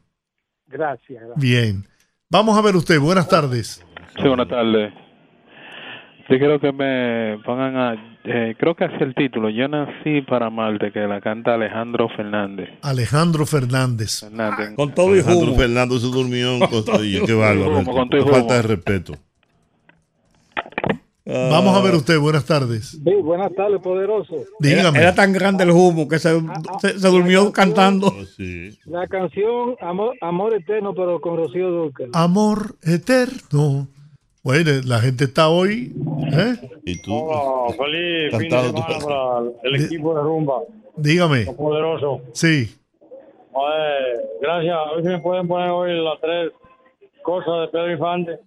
Gracias. gracias. Bien. Vamos a ver usted, buenas tardes. Sí, buenas tardes. Yo quiero que me pongan a Eh, creo que es el título. Yo nací para amarte, que la canta Alejandro Fernández. Alejandro Fernández. Fernández. Con todo y Alejandro humo. Fernando se durmió en Costillo. Qué bárbaro. Humo, con todo y Qué Falta de respeto. Vamos a ver usted, buenas tardes. Sí, buenas tardes, poderoso. Dígame. Era, era tan grande el humo que se, se, se durmió cantando. Oh, sí. La canción Amor, Amor Eterno, pero con Rocío Dúrcal. Amor eterno. Bueno, la gente está hoy. ¿eh? Y tú. Oh, feliz fin de semana para el equipo de rumba. Dígame. Los poderosos. Sí. Joder, gracias. A ver si me pueden poner hoy las tres cosas de Pedro Infante.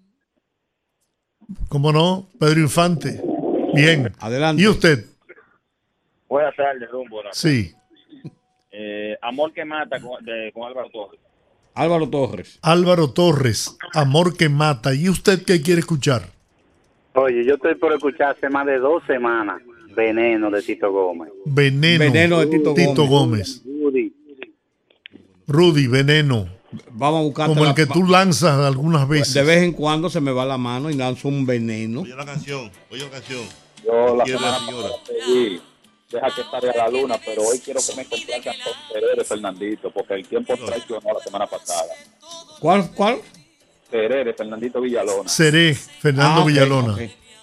¿Cómo no? Pedro Infante. Bien. Adelante. ¿Y usted? Buenas tardes, Rumbo. Sí. Eh, Amor que mata con, de- con Álvaro Torres. Álvaro Torres. Álvaro Torres, Amor que mata. ¿Y usted qué quiere escuchar? Oye, yo estoy por escuchar hace más de dos semanas Veneno de Tito Gómez. Veneno. Veneno de Tito Gómez. Rudy. Rudy, veneno. Vamos a buscar. Como el que tú lanzas algunas veces. De vez en cuando se me va la mano y lanzo un veneno. Oye la canción. Oye la canción. Yo la la señora. Deja que salga la luna, pero hoy quiero que me complazcan con Terere Fernandito, porque el tiempo traicionó la semana pasada. ¿Cuál? ¿Cuál? Terere Fernandito Villalona. Seré, Fernando Ah, Villalona.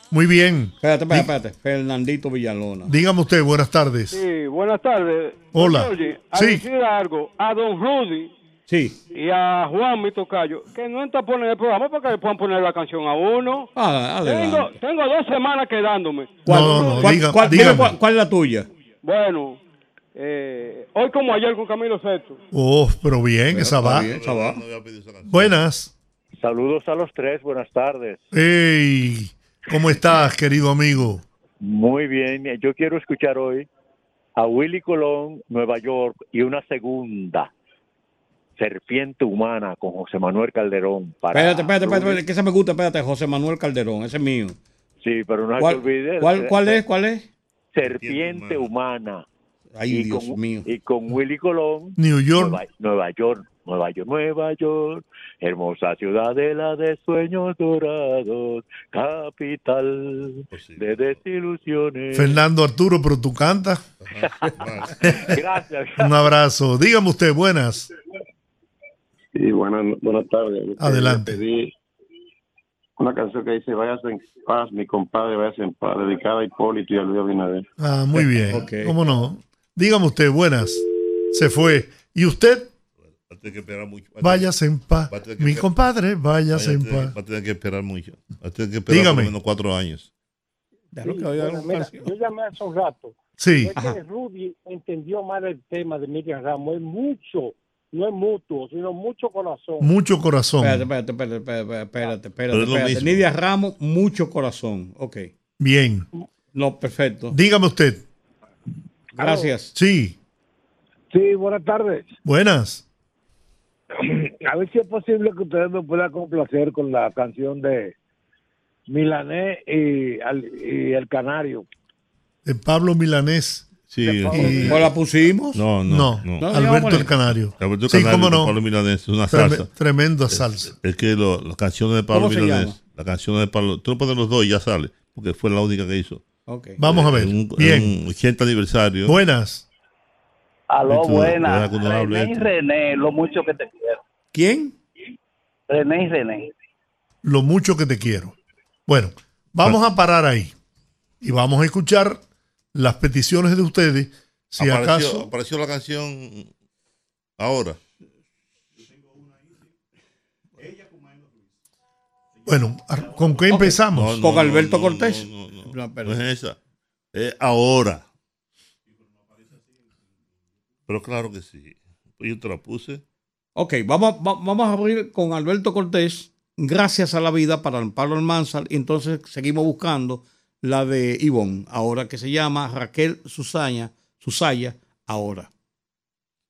Muy bien. Espérate, espérate, espérate. Fernandito Villalona. Dígame usted, buenas tardes. Sí, buenas tardes. Hola. Oye, a Sí. decir algo a don Rudy Sí. y a Juan mi tocayo, que no está poniendo el programa porque le puedan poner la canción a uno. Ah, tengo, tengo dos semanas quedándome. ¿Cuál, No, no, cuál- diga- cuál- dime cuál- cuál es la tuya? Bueno, eh, hoy como ayer con Camilo Sesto. Oh, pero bien, esa va. bien, esa va. Buenas. Saludos a los tres, buenas tardes. Hey, ¿cómo estás, querido amigo? Muy bien, yo quiero escuchar hoy a Willy Colón, Nueva York, y una segunda, Serpiente Humana, con José Manuel Calderón. Para Espérate, espérate, espérate, espérate, que ese me gusta, espérate, José Manuel Calderón, ese es mío. Sí, pero no se ¿Cuál, te olvide. cuál, cuál es? ¿Cuál es? Serpiente Humana. Ay, y Dios con, mío. Y con Willy Colón. New York. Nueva, Nueva York, Nueva York, Nueva York, hermosa ciudadela de sueños dorados, capital de desilusiones. Fernando Arturo, pero tú cantas. Gracias. Un abrazo. Dígame usted, buenas. Sí, buenas, buenas tardes. Adelante. Le pedí una canción que dice Váyase en paz, mi compadre, váyase en paz, dedicada a Hipólito y a Luis Abinader. Ah, muy bien. ¿Cómo no? Dígame usted, buenas. Se fue. ¿Y usted? Va a tener que esperar mucho. Va a tener- Váyase en paz. va a tener que Mi esperar- compadre, vaya váyase a en paz. Va a tener que esperar mucho. Va a tener que esperar Dígame. por lo menos cuatro años. Bueno, mira, yo llamé hace un rato. Sí. Es que Rudy entendió mal el tema de Miriam Ramos. Es mucho, no es mutuo, sino mucho corazón. Mucho corazón. Espérate, espérate, espérate, espérate, espérate, espérate. Nidia Ramos, mucho corazón. Ok. Bien. No, perfecto. Dígame usted. Gracias. Sí. Sí, buenas tardes. Buenas. A ver si es posible que ustedes me puedan complacer con la canción de Milané y, al- y El Canario. De Pablo Milanés. Sí. Y- ¿O la pusimos? No, no, No, no. No, Alberto el Canario. Alberto Sí, Canario cómo no. Pablo Milanés es una salsa. tremenda salsa. Es que lo- las canciones de Pablo ¿Cómo se Milanés, llama? las canciones de Pablo, tú no pones los dos y ya sale, porque fue la única que hizo. Ok. Vamos a ver. En un, Bien. en un 80 aniversario. Buenas. Aló, Esto, buenas. ¿verdad que uno habla René y? René, lo mucho que te quiero. ¿Quién? René y René. Lo mucho que te quiero. Bueno, vamos a parar ahí. Y vamos a escuchar las peticiones de ustedes. Si apareció, acaso. apareció la canción ahora. Bueno, ¿con qué empezamos? No, no, Con Alberto no, Cortés. No, no, no. No, pero- No es esa. Es ahora. Pero claro que sí. Pues yo te la puse. Ok, vamos, va- vamos a abrir con Alberto Cortés, Gracias a la Vida para Pablo Almanzar, y entonces seguimos buscando la de Ivonne, ahora que se llama Raquel Susaya, Susaya, ahora.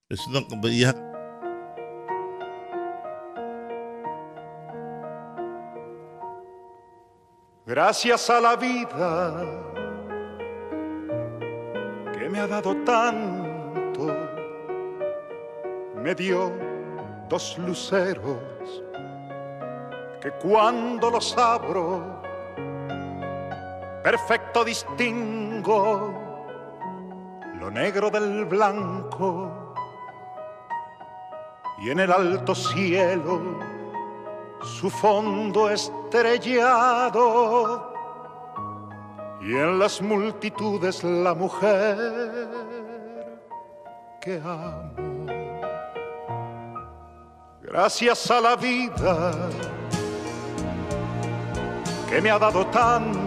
Es una vieja Gracias a la vida que me ha dado tanto, me dio dos luceros que cuando los abro perfecto distingo lo negro del blanco y en el alto cielo su fondo estrellado y en las multitudes la mujer que amo. Gracias a la vida que me ha dado tanto,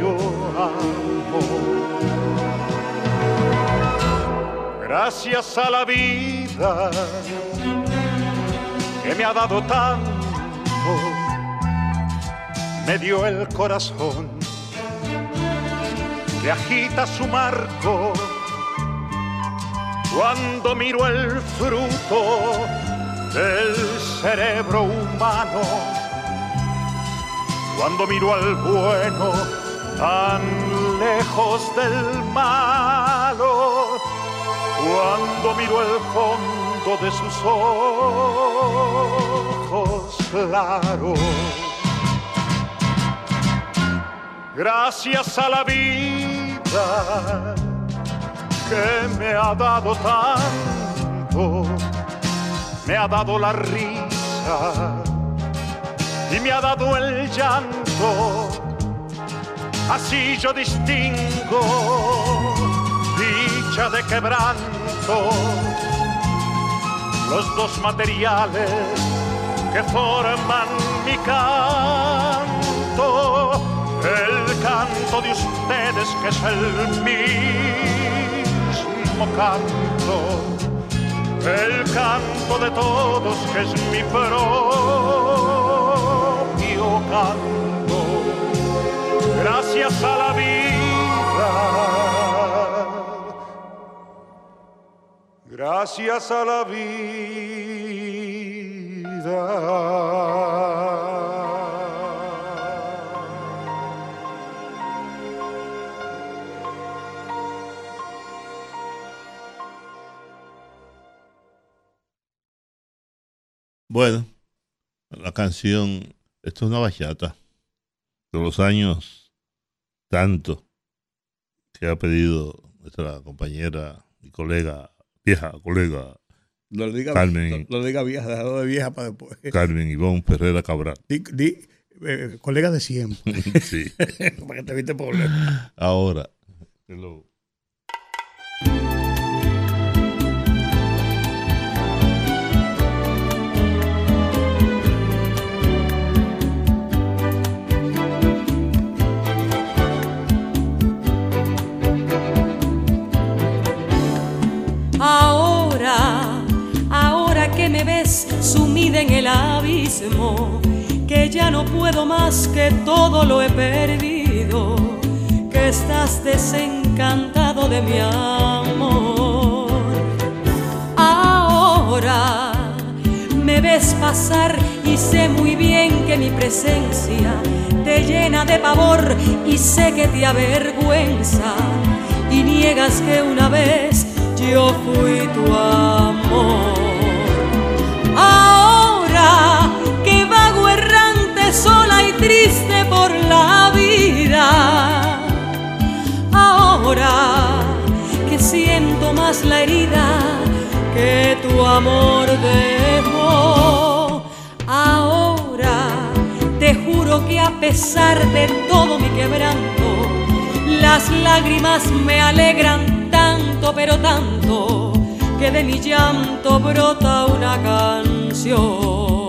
yo amo. Gracias a la vida que me ha dado tanto, me dio el corazón que agita su marco cuando miro el fruto del cerebro humano, cuando miro al bueno tan lejos del malo, cuando miro el fondo de sus ojos claros. Gracias a la vida que me ha dado tanto, me ha dado la risa y me ha dado el llanto. Así yo distingo dicha de quebranto, los dos materiales que forman mi canto, el canto de ustedes que es el mismo canto, el canto de todos que es mi propio canto, gracias a la vida, gracias a la vida. Bueno, la canción, esto es una bachata de los años tanto que ha pedido nuestra compañera y colega, vieja colega, No le diga, Carmen, no, no diga vieja, de vieja para después. Carmen Ivonne Ferrera Cabral. Di, di, eh, colegas de siempre. Sí. para que te evite problemas. Ahora, hello. Abismo, que ya no puedo más, que todo lo he perdido, que estás desencantado de mi amor. Ahora me ves pasar y sé muy bien que mi presencia te llena de pavor y sé que te avergüenza y niegas que una vez yo fui tu amor. Sola y triste por la vida. Ahora que siento más la herida que tu amor dejó. Ahora te juro que a pesar de todo mi quebranto, las lágrimas me alegran tanto, pero tanto, que de mi llanto brota una canción.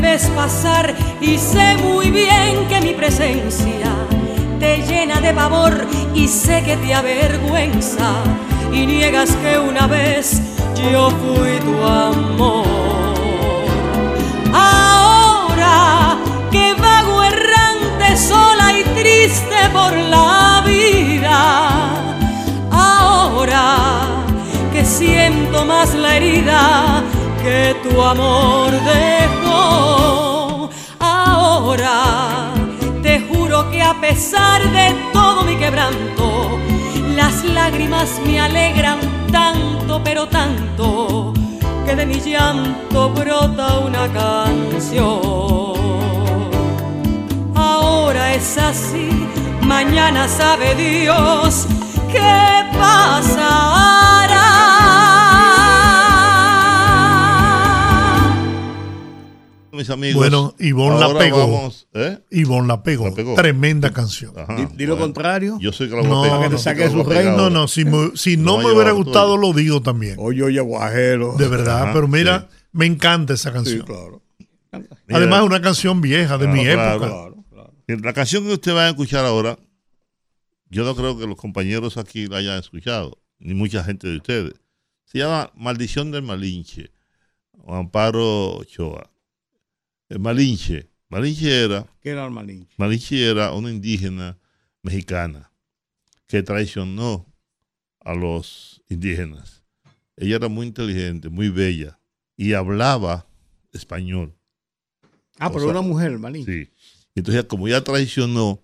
Me ves pasar y sé muy bien que mi presencia te llena de pavor y sé que te avergüenza y niegas que una vez yo fui tu amor. Ahora que vago errante sola y triste por la vida, ahora que siento más la herida que tu amor dejó. Ahora te juro que a pesar de todo mi quebranto, las lágrimas me alegran tanto, pero tanto, que de mi llanto brota una canción. Ahora es así, mañana sabe Dios qué pasará. Mis amigos. Bueno, Ivonne la pegó. vamos, ¿eh? Ivonne la pegó. La pegó. Tremenda canción. Ajá, Di, di lo bueno. contrario. Yo soy que la voy a No, para que te saque su reino. No, no, si me, si no me hubiera gustado, lo digo también. Oye, oye, guajero. De verdad, Ajá, pero mira, me encanta esa Sí, canción. claro. Además, es una canción vieja de mi época. Claro, claro. La canción que usted va a escuchar ahora, yo no creo que los compañeros aquí la hayan escuchado, ni mucha gente de ustedes. Se llama Maldición del Malinche, o Amparo Ochoa. El Malinche. Malinche era, ¿Qué era el Malinche? Malinche era una indígena mexicana que traicionó a los indígenas. Ella era muy inteligente, muy bella y hablaba español. Ah, O pero sea, una mujer, Malinche. Sí. Entonces, como ya traicionó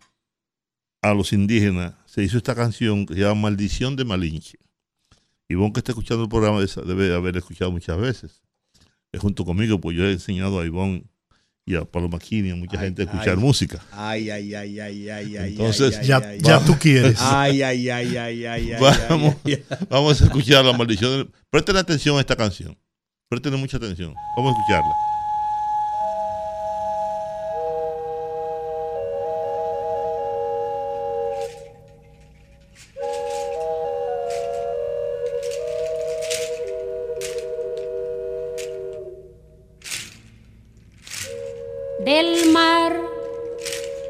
a los indígenas, se hizo esta canción que se llama Maldición de Malinche. Y vos que está escuchando el programa debe haber escuchado muchas veces. Es junto conmigo, pues yo he enseñado a Ivonne y a Paloma Kini, a mucha gente a escuchar ay. música. Ay, ay, ay, ay, ay, ay. Entonces, ay, Ya, ya tú quieres. Ay, ay, ay, ay, ay, ay. Vamos, ay, ay, ay. vamos a escuchar la maldición. Presten atención a esta canción. Presten mucha atención. Vamos a escucharla.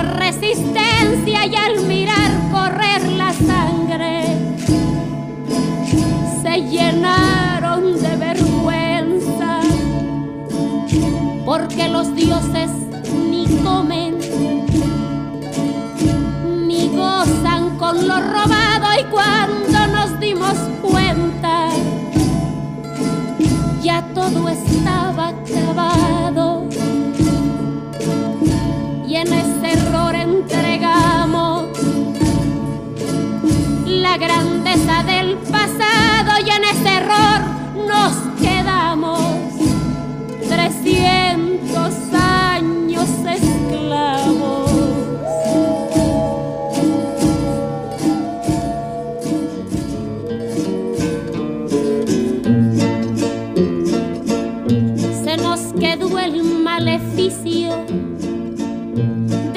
resistencia y al mirar correr la sangre se llenaron de vergüenza porque los dioses ni comen ni gozan con lo robado y cuando nos dimos cuenta ya todo estaba acabado grandeza del pasado y en ese error nos quedamos 300 años esclavos. Se nos quedó el maleficio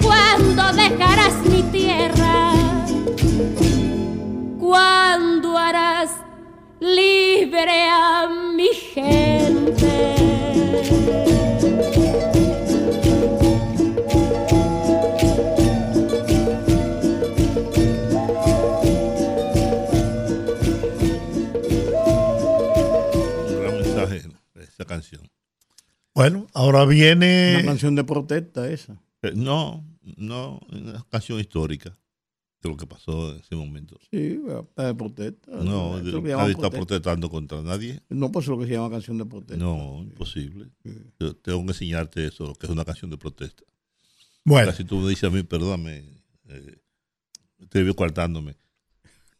¿Cuándo dejarás mi tierra? ¿Cuándo harás libre a mi gente? Ahora viene. Una canción de protesta esa. Eh, No, no, una canción histórica de lo que pasó en ese momento. Sí, de protesta. No, de- nadie está protesta. protestando contra nadie. No, pues lo que se llama canción de protesta. No, imposible. Yo tengo que enseñarte eso, lo que es una canción de protesta. Bueno. Si tú me dices a mí, perdóname, eh, te veo coartándome.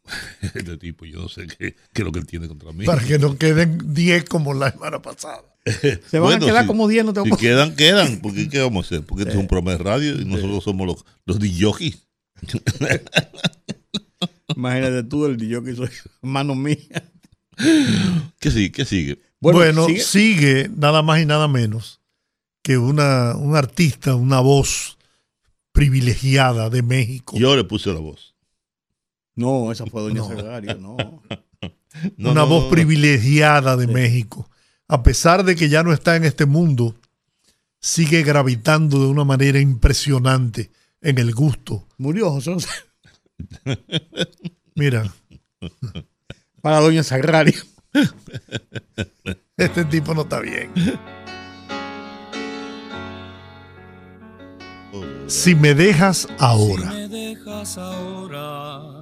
Este tipo, yo no sé qué, qué es lo que él tiene contra mí. Para que no queden 10 como la semana pasada. Se van a quedar como 10, no te Si quedan, quedan. Porque ¿qué vamos a hacer? Porque esto es un programa de radio y nosotros somos los, los DJs. Imagínate tú, el que soy mano mía. ¿Qué sigue? ¿Qué sigue? Bueno, sigue? nada más y nada menos que una, un artista, una voz privilegiada de México. Yo le puse la voz. No, esa fue Doña Sagrario, no. No, una no, voz no, no. privilegiada de México. A pesar de que ya no está en este mundo, sigue gravitando de una manera impresionante en el gusto. Murió José José. Mira, Para Doña Sagrario. este tipo no está bien. Si me dejas ahora. Si me dejas ahora,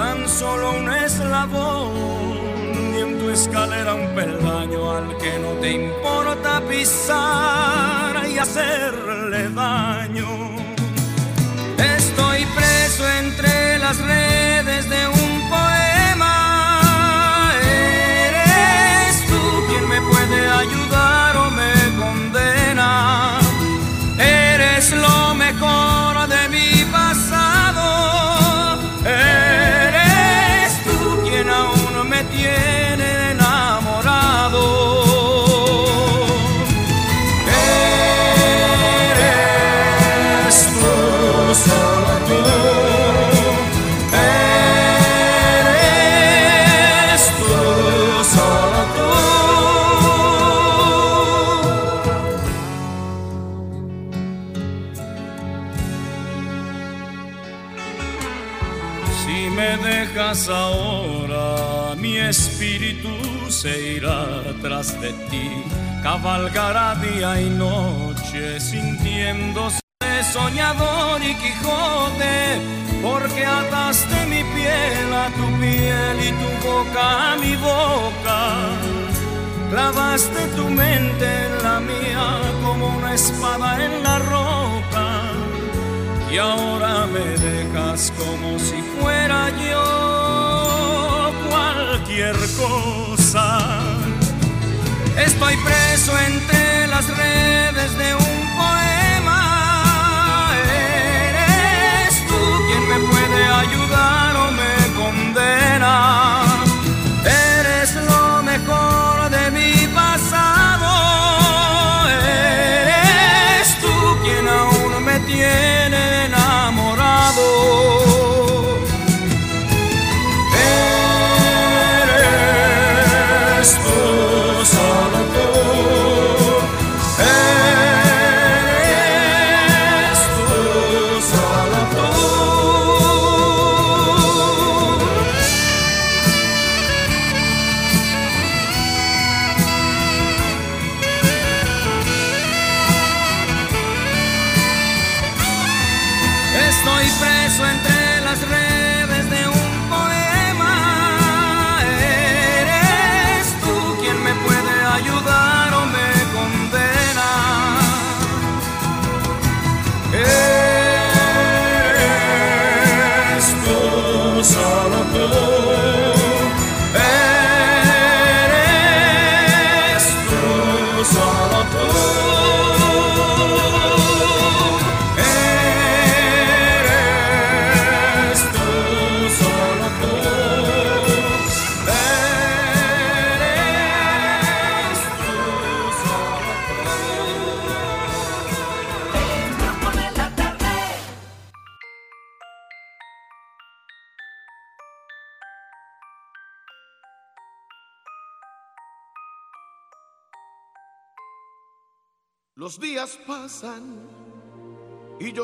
tan solo un eslabón y en tu escalera un peldaño al que no te importa pisar y hacerle daño. Estoy preso entre las redes de un poema. De ti, cabalgará día y noche, sintiéndose soñador y Quijote, porque ataste mi piel a tu piel y tu boca a mi boca. Clavaste tu mente en la mía como una espada en la roca. Y ahora me dejas como si fuera yo cualquier cosa. Estoy preso entre las redes de un poema. Eres tú quien me puede ayudar o me condena.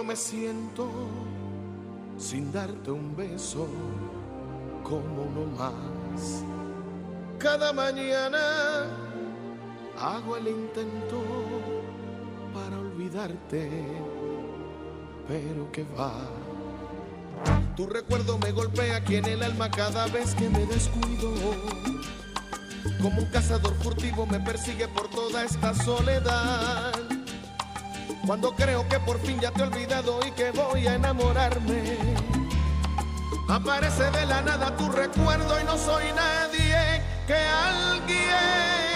Me siento sin darte un beso como uno más. Cada mañana hago el intento para olvidarte, pero que va. Tu recuerdo me golpea aquí en el alma cada vez que me descuido. Como un cazador furtivo me persigue por toda esta soledad. Cuando creo que por fin ya te he olvidado y que voy a enamorarme. Aparece de la nada tu recuerdo y no soy nadie que alguien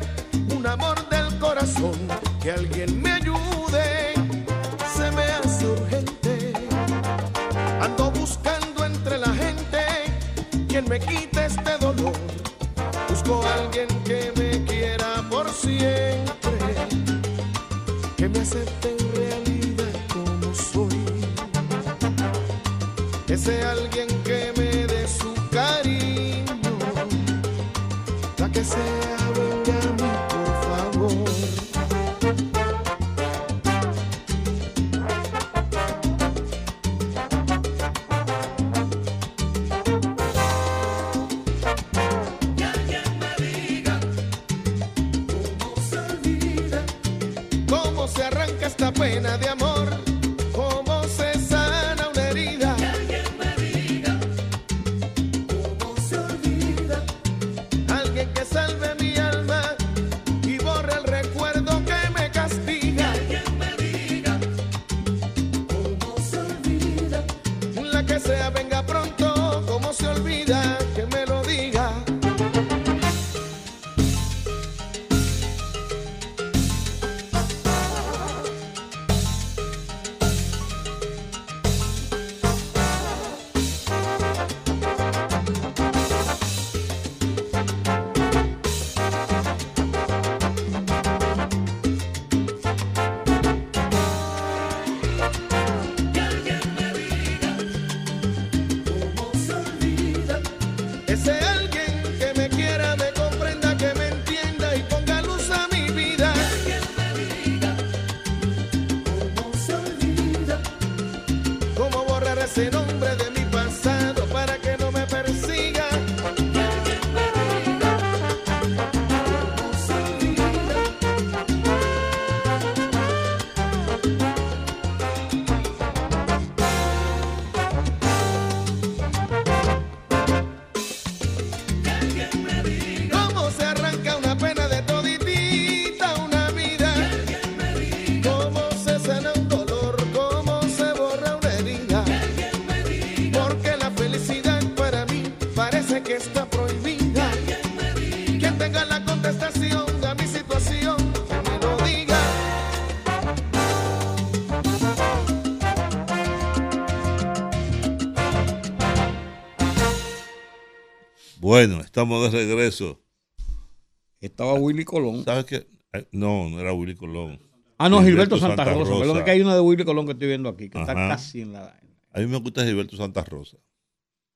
un amor del corazón. Que alguien me ayude, se me hace urgente. Ando buscando entre la gente quien me quite este dolor. Busco a alguien que me quiera por siempre, Bueno, estamos de regreso. Estaba Willy Colón. ¿Sabes qué? No, no era Willy Colón. Ah, no, Gilberto, Santa, Rosa. Perdón, es que hay una de Willy Colón que estoy viendo aquí, que está casi en la. A mí me gusta Gilberto Santa Rosa.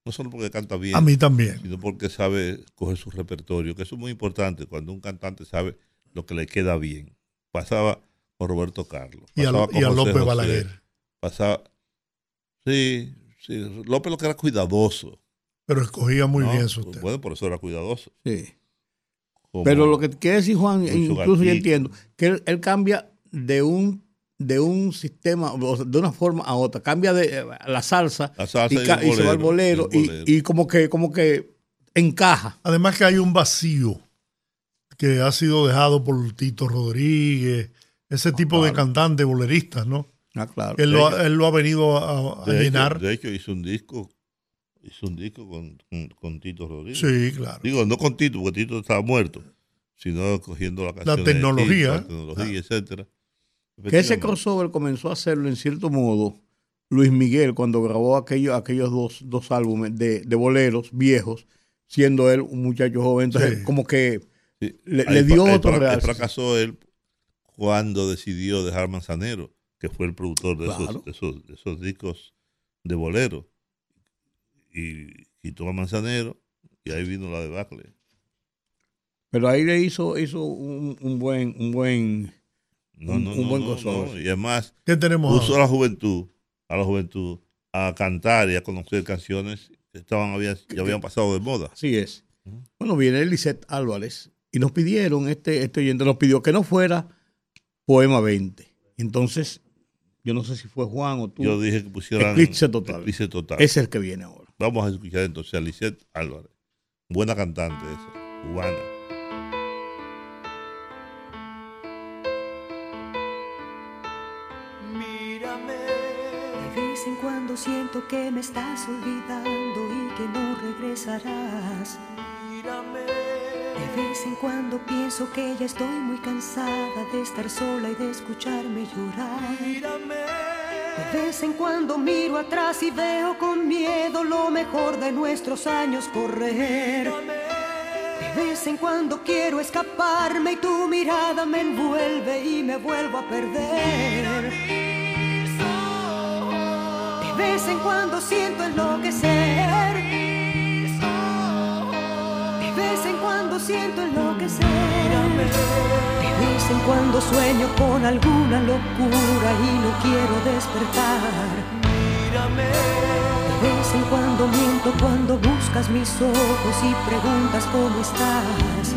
No solo porque canta bien. A mí también. Sino porque sabe coger su repertorio, que eso es muy importante cuando un cantante sabe lo que le queda bien. Pasaba con Roberto Carlos. Y a- pasaba y a López José, Balaguer. Pasaba. Sí, sí. López lo que era cuidadoso. Pero escogía muy ¿no? bien su tema. Bueno, por eso era cuidadoso. Sí. Como Pero lo que quiere decir Juan, incluso yo entiendo, que él, él cambia de un de un sistema, o sea, de una forma a otra, cambia de eh, la salsa, La salsa y, se va al bolero, y- bolero. Y, como que como que encaja. Además que hay un vacío que ha sido dejado por Tito Rodríguez, ese tipo de cantantes boleristas, ¿no? Ah, claro. Él lo, ha- él lo ha venido a, a De hecho, llenar. de hecho, hizo un disco, hizo un disco con, con, con Tito Rodríguez. Sí, claro. Digo, no con Tito, porque Tito estaba muerto, sino cogiendo la canción. tecnología. la tecnología, etcétera. Que ese crossover comenzó a hacerlo en cierto modo Luis Miguel cuando grabó aquellos, aquellos dos, dos álbumes de, de boleros viejos, siendo él un muchacho joven. Entonces, Sí. como que Sí. le, dio otro real. fracasó él cuando decidió dejar Manzanero, que fue el productor de, Claro. esos, de esos, de esos discos de bolero. Y quitó a Manzanero y ahí vino la debacle. Pero ahí le hizo, hizo un, un buen, un buen, No, un, no, un no, buen no. Y además, ¿Qué tenemos puso a la juventud, a la juventud, a cantar y a conocer canciones que estaban, habían, ya habían pasado de moda. Así es. Bueno, viene Lisette Álvarez y nos pidieron, este, este oyente nos pidió que no fuera Poema 20. Entonces, yo no sé si fue Juan o tú. Yo dije que pusieran Eclipse Total. Eclipse Total. Es el que viene ahora. Vamos a escuchar entonces a Lisette Álvarez. Buena cantante esa, cubana. De vez en cuando siento que me estás olvidando y que no regresarás. De vez en cuando pienso que ya estoy muy cansada de estar sola y de escucharme llorar. De vez en cuando miro atrás y veo con miedo lo mejor de nuestros años correr. De vez en cuando quiero escaparme y tu mirada me envuelve y me vuelvo a perder. De vez en cuando siento enloquecer. De vez en cuando siento enloquecer. De vez en cuando sueño con alguna locura y no quiero despertar. De vez en cuando miento cuando buscas mis ojos y preguntas cómo estás.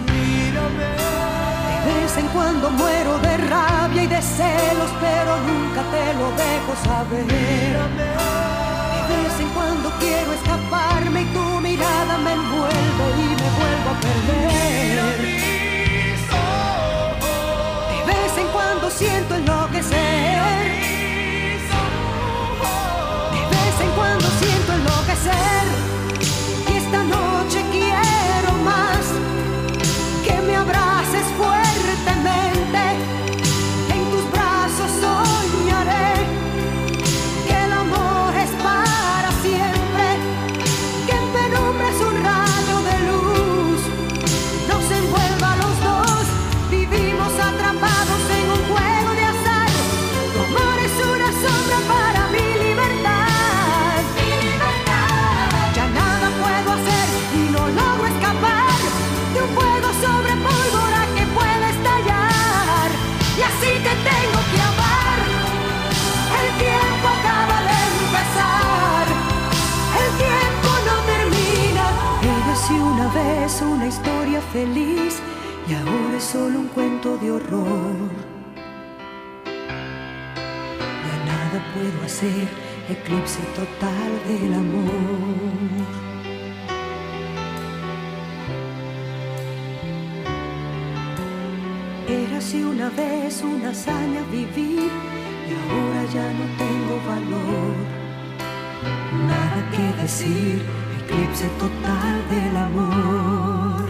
De vez en cuando muero de rabia y de celos, pero nunca te lo dejo saber. De vez en cuando quiero escaparme y tu mirada me envuelve y me vuelvo a perder. Siento enloquecer. De vez en cuando siento enloquecer. Y ahora es solo un cuento de horror. Ya nada puedo hacer, eclipse total del amor. Era así una vez una hazaña vivir y ahora ya no tengo valor. Nada que decir, eclipse total del amor.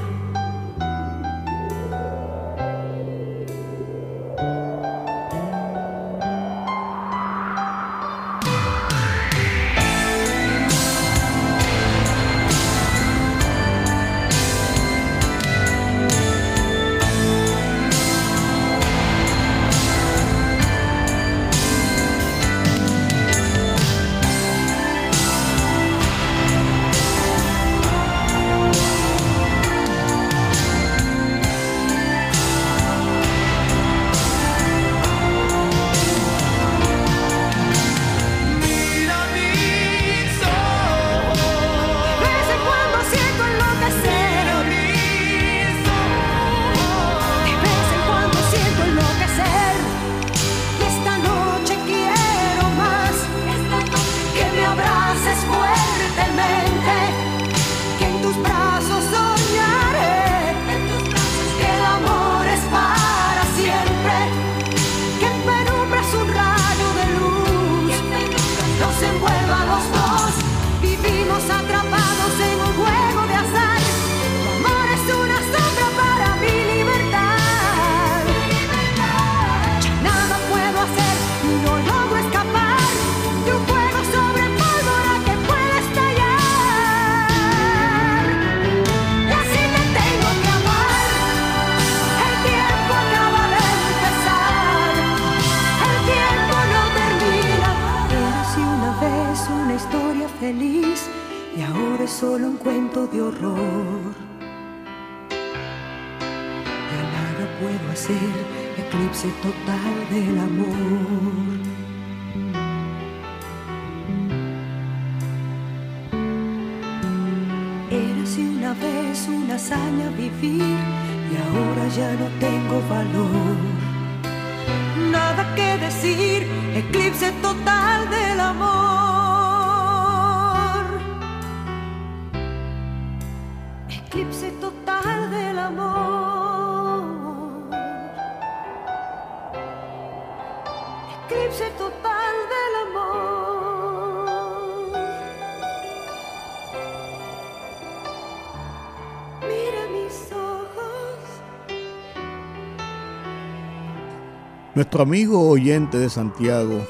Nuestro amigo oyente de Santiago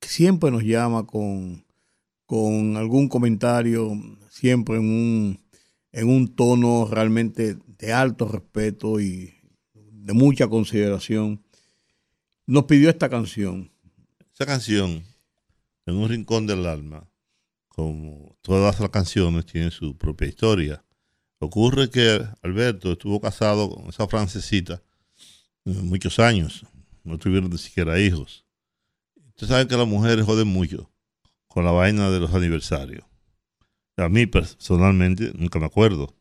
que siempre nos llama con, con algún comentario, siempre en un, en un tono realmente de alto respeto y de mucha consideración, nos pidió esta canción. Esa canción, en un rincón del alma, como todas las canciones, tiene su propia historia. Ocurre que Alberto estuvo casado con esa francesita muchos años, no tuvieron ni siquiera hijos. Ustedes saben que las mujeres joden mucho con la vaina de los aniversarios. A mí personalmente nunca me acuerdo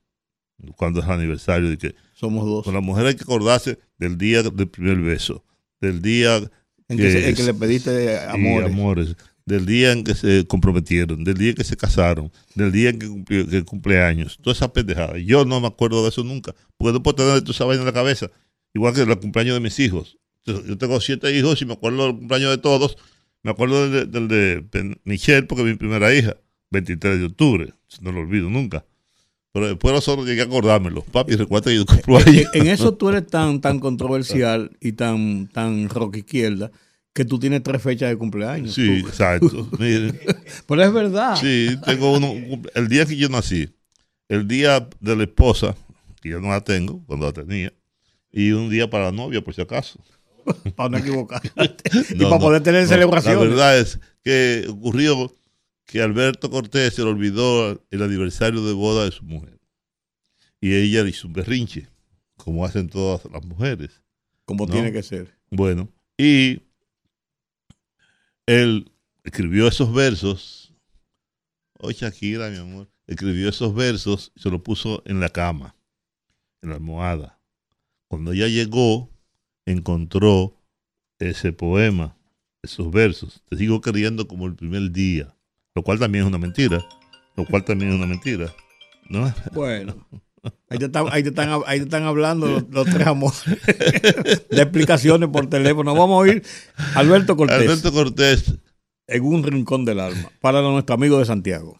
cuando es el aniversario de que somos dos. Con la mujer hay que acordarse del día del primer beso, del día En que, se- en que le pediste amores. amores. Del día en que se comprometieron, del día en que se casaron, del día en que, cumplió, que cumple años. Toda esa pendejada. Yo no me acuerdo de eso nunca. Porque no puedo tener toda esa vaina en la cabeza. Igual que el cumpleaños de mis hijos. Yo yo tengo siete hijos y me acuerdo del cumpleaños de todos. Me acuerdo del de, del de Pen- Michelle, porque es mi primera hija. 23 de octubre. No lo olvido nunca. Pero después nosotros llegué a acordármelo. Papi, recuerda que yo cumplo En, en eso tú eres tan, tan controversial y tan, tan rock izquierda que tú tienes tres fechas de cumpleaños. Sí, Tú- exacto. Miren. Pero es verdad. Sí, tengo uno. El día que yo nací, el día de la esposa, que yo no la tengo, cuando la tenía, y un día para la novia, por si acaso. Para no equivocarte. Y para poder tener celebraciones. La verdad es que ocurrió que Alberto Cortés se le olvidó el aniversario de boda de su mujer. Y ella le hizo un berrinche, como hacen todas las mujeres. Como ¿no? tiene que ser. Bueno, y él escribió esos versos. Oh, Shakira, mi amor. Escribió esos versos y se lo puso en la cama, en la almohada. Cuando ella llegó, encontró ese poema, esos versos. Te sigo queriendo como el primer día. Lo cual también es una mentira. Lo cual también es una mentira. ¿No? Bueno. Ahí te están, ahí te están, ahí te están hablando los, los tres amores de explicaciones por teléfono. Vamos a oír Alberto Cortés. Alberto Cortés. En un rincón del alma. Para nuestro amigo de Santiago.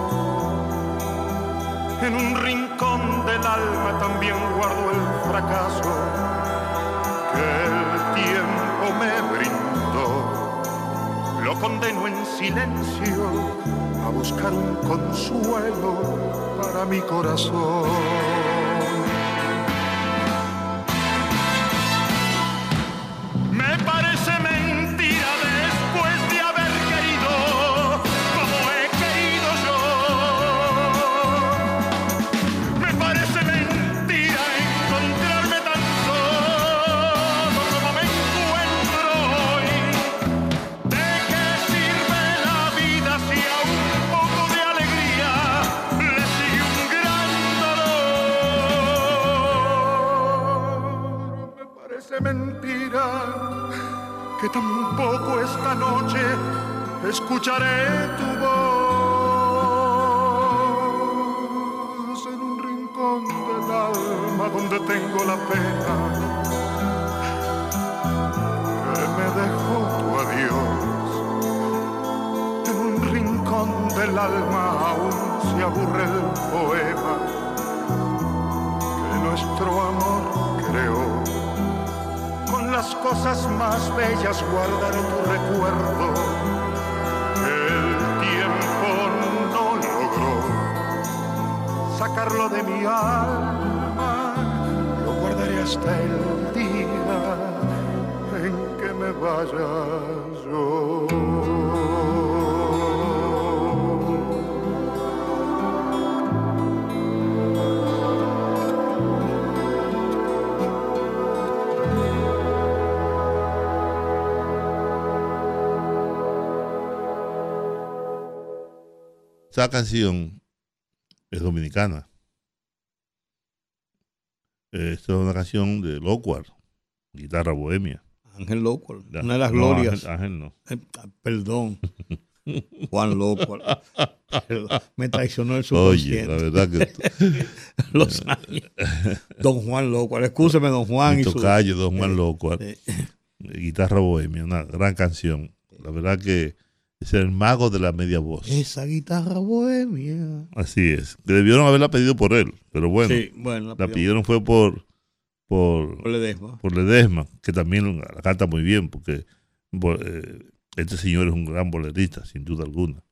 En un rincón del alma también guardo el fracaso que el tiempo me brindó. Lo condeno en silencio a buscar un consuelo para mi corazón. Esa canción es dominicana. Esta es una canción de Locuar, guitarra bohemia. Ángel Locuar, una de las No, glorias. Ángel, Ángel no. Eh, perdón. Juan Locuar. Me traicionó el Oye, subconsciente. la verdad que tú- Los años. Don Juan Locuar. Escúcheme, don Juan. Mi y su- Don Juan Eh, Locuar. eh, Guitarra bohemia, una gran canción. La verdad que es el mago de la media voz. Esa guitarra bohemia. Así es. Debieron haberla pedido por él, pero bueno. Sí, bueno, la la, pidieron. pidieron fue por por, Por Ledesma. por Ledesma, que también la canta muy bien, porque eh, este señor es un gran bolerista, sin duda alguna.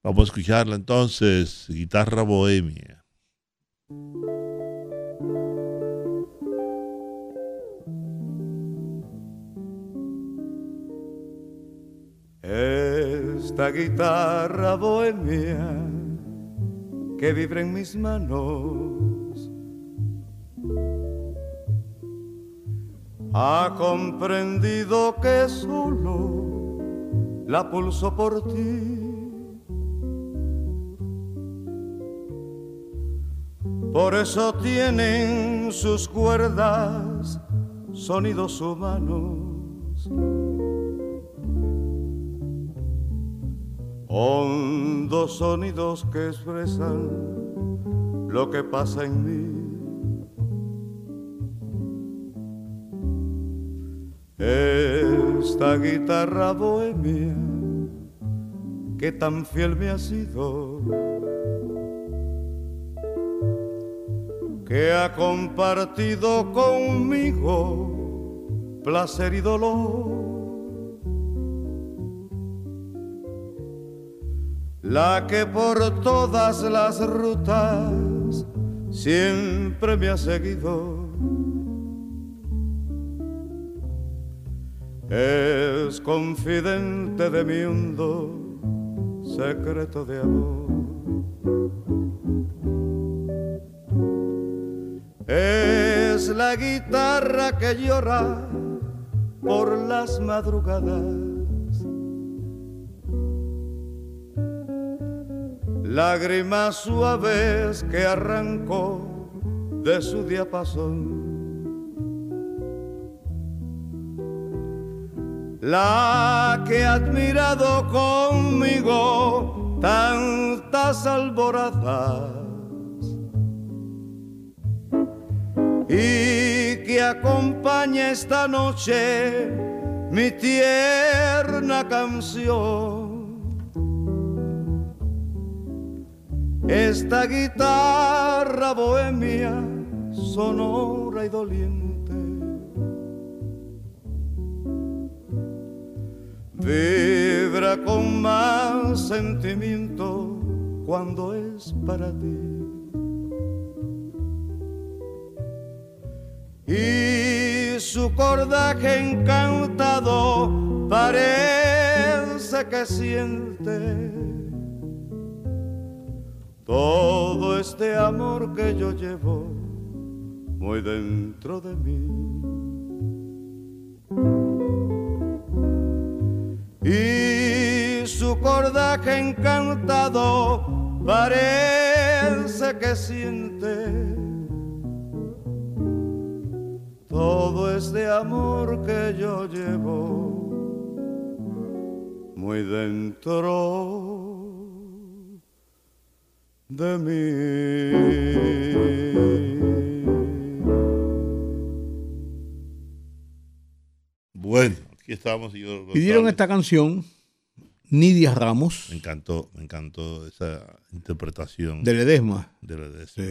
Vamos a escucharla entonces, guitarra bohemia. Esta guitarra bohemia que vibra en mis manos ha comprendido que solo la pulso por ti. Por eso tienen sus cuerdas sonidos humanos. Hondos sonidos que expresan lo que pasa en mí. Esta guitarra bohemia que tan fiel me ha sido, que ha compartido conmigo placer y dolor. La que por todas las rutas siempre me ha seguido. Es confidente de mi hondo secreto de amor. Es la guitarra que llora por las madrugadas lágrimas suaves que arrancó de su diapasón. La que ha admirado conmigo tantas alboradas y que acompaña esta noche mi tierna canción. Esta guitarra bohemia sonora y doliente. Vibra con más sentimiento cuando es para ti. Y su cordaje encantado parece que siente todo este amor que yo llevo muy dentro de mí. Y su cordaje encantado parece que siente todo este amor que yo llevo muy dentro de mí. Bueno, aquí estamos. Señor Pidieron esta canción Nidia Ramos. Me encantó, me encantó esa interpretación. De Ledesma. De Ledesma.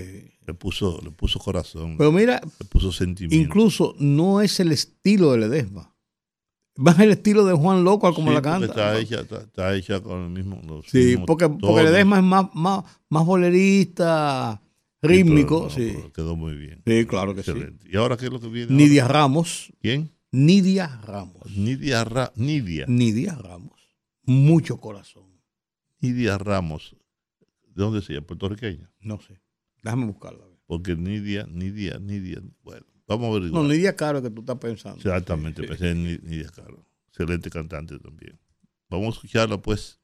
Le puso, le puso corazón. Pero mira, le puso sentimiento. incluso no es el estilo de Ledesma. Más el estilo de Juan Loco como Sí, la canta. Está hecha, está, está hecha con el mismo. los Sí, mismos porque, porque tonos. Ledesma es más, más, más bolerista, rítmico. Sí, pero Sí, no, pero quedó muy bien. Sí, claro que Excelente. ¿Y ahora qué es lo que viene? sí. Nidia ahora? Ramos. ¿Quién? Nidia Ramos. Nidia, Ra- Nidia. Nidia Ramos. Mucho corazón. Nidia Ramos. ¿De dónde es ella? ¿Puertorriqueña? No sé. Déjame buscarla. Porque Nidia, Nidia, Nidia. Bueno, vamos a ver. No, Nidia Caro que tú estás pensando. Exactamente, Sí, pensé en Ni- Nidia Caro. Excelente cantante también. Vamos a escucharla, pues.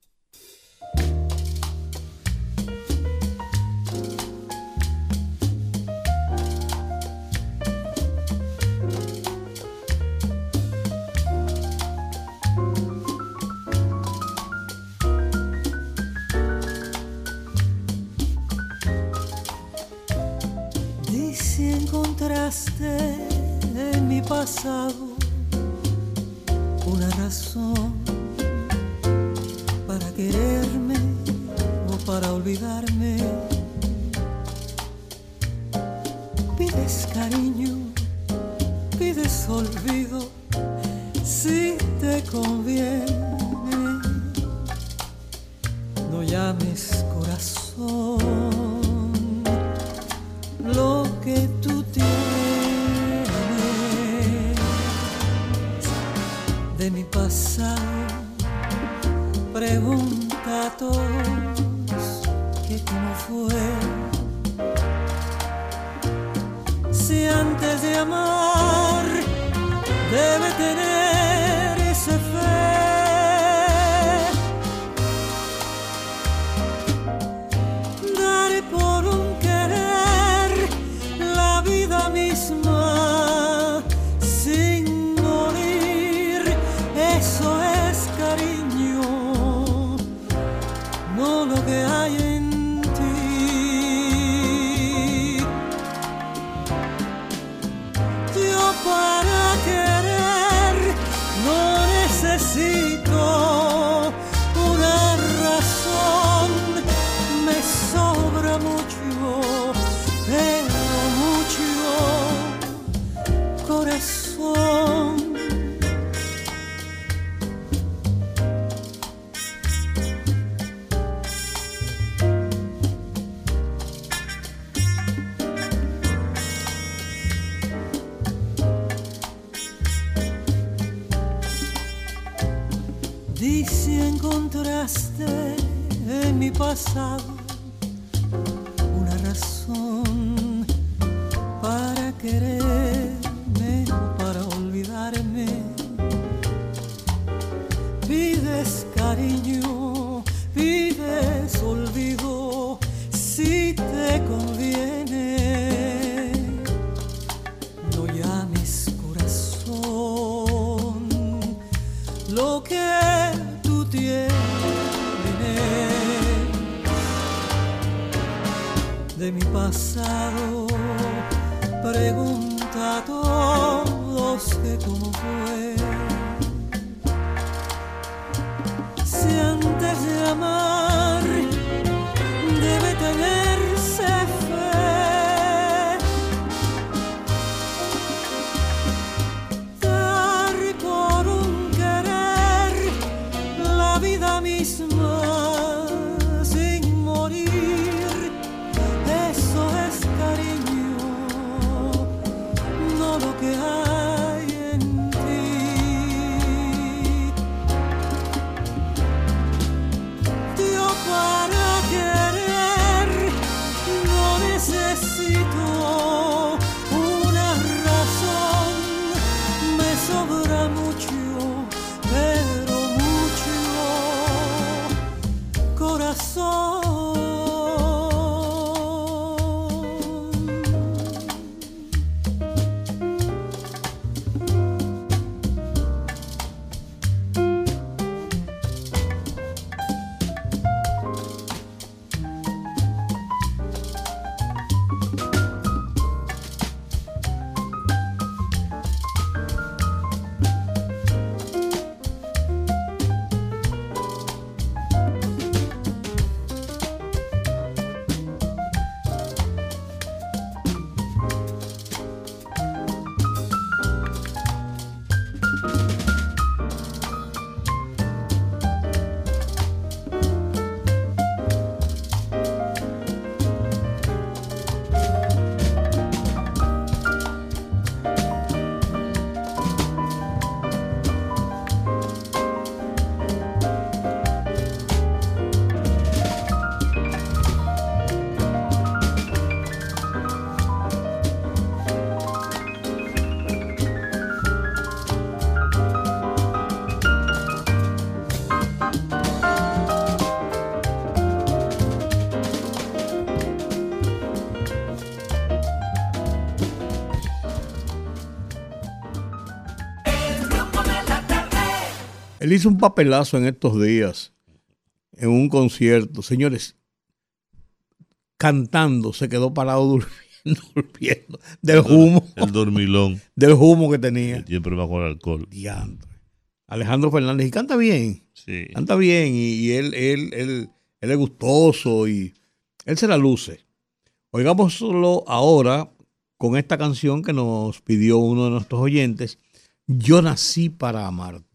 De mi pasado. Pregunta a todos que cómo fue. Hizo un papelazo en estos días, en un concierto. Señores, cantando, se quedó parado durmiendo, durmiendo del humo. El dormilón. Del humo que tenía. El siempre bajo el alcohol. Diandre. Alejandro Fernández, y canta bien. Canta bien, y, y él, él, él, él es gustoso, y él se la luce. Oigámoslo ahora con esta canción que nos pidió uno de nuestros oyentes, Yo nací para amarte.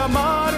amar.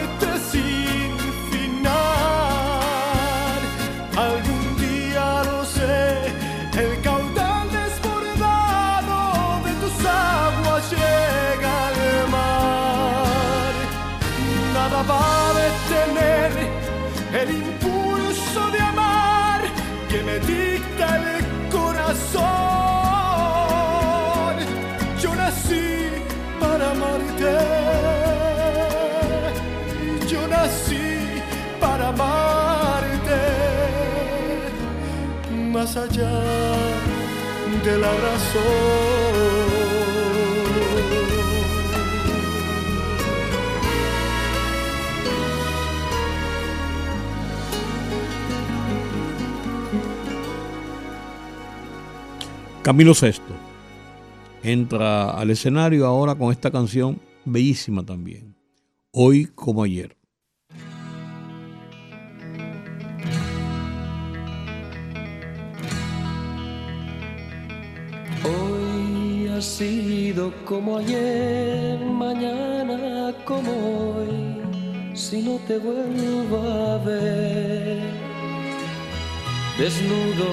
más allá la. Camilo VI entra al escenario ahora con esta canción bellísima también, Hoy como ayer. Sido como ayer, mañana como hoy, si no te vuelvo a ver. Desnudo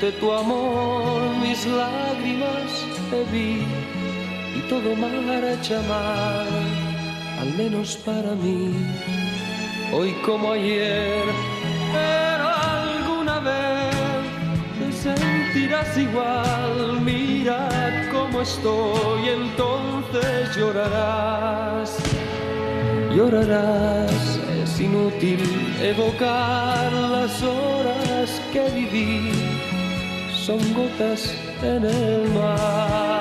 de tu amor, mis lágrimas vi y todo marcha mal, al menos para mí, hoy como ayer, pero alguna vez sentirás igual, mira cómo estoy, entonces llorarás, llorarás, es inútil evocar las horas que viví, son gotas en el mar.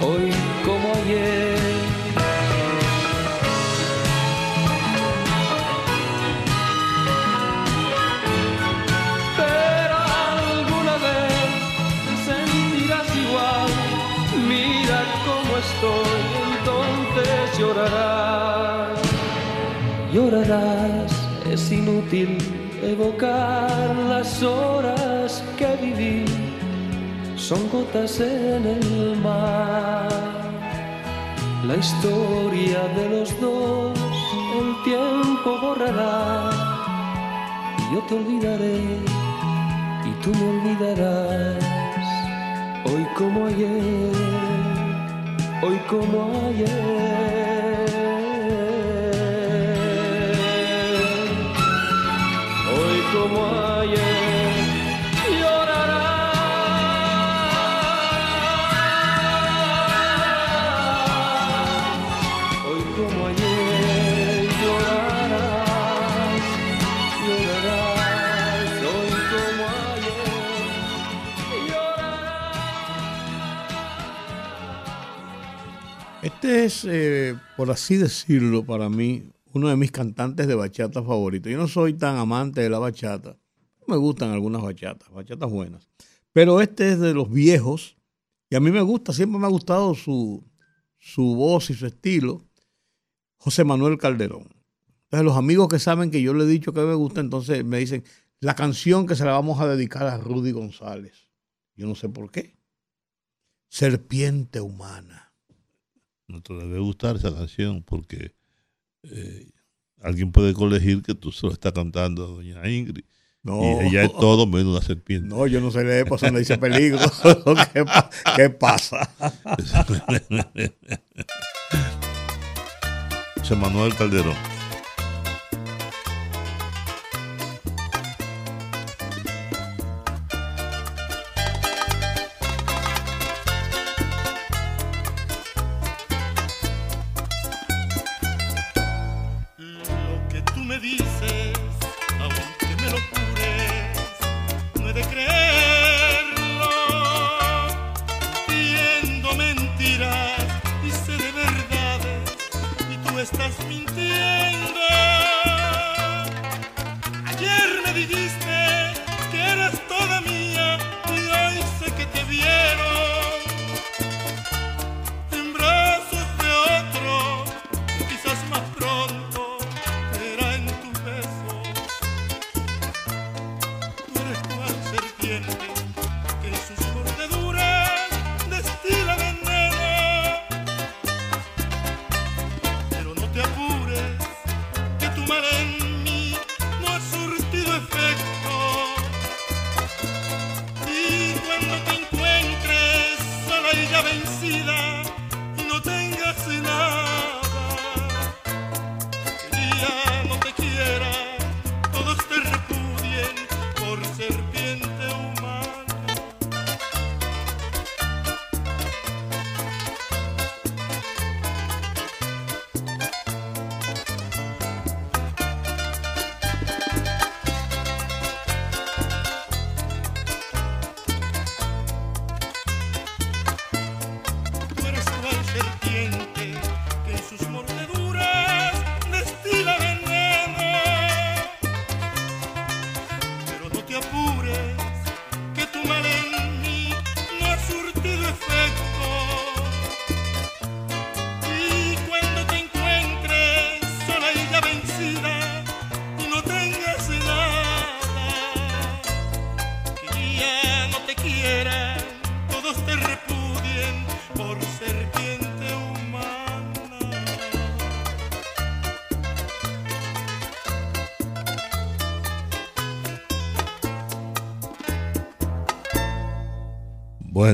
Hoy como ayer. Es inútil evocar las horas que viví. Son gotas en el mar. La historia de los dos el tiempo borrará. Y yo te olvidaré y tú me olvidarás. Hoy como ayer, hoy como ayer. Como ayer llorarás. Hoy como ayer llorarás, llorarás. Hoy como ayer Este es, eh, por así decirlo, para mí, uno de mis cantantes de bachata favoritos. Yo no soy tan amante de la bachata. Me gustan algunas bachatas, bachatas buenas. Pero este es de los viejos y a mí me gusta, siempre me ha gustado su, su voz y su estilo. José Manuel Calderón. Entonces los amigos que saben que yo le he dicho que me gusta, entonces me dicen la canción que se la vamos a dedicar a Rudy González. Yo no sé por qué. Serpiente humana. No te debe gustar esa canción porque eh, alguien puede colegir que tú solo estás cantando a doña Ingrid. No. Y ella es todo menos una serpiente. No, yo no sé leer, pues donde dice peligro. ¿Qué, pa- qué pasa? José Manuel Calderón.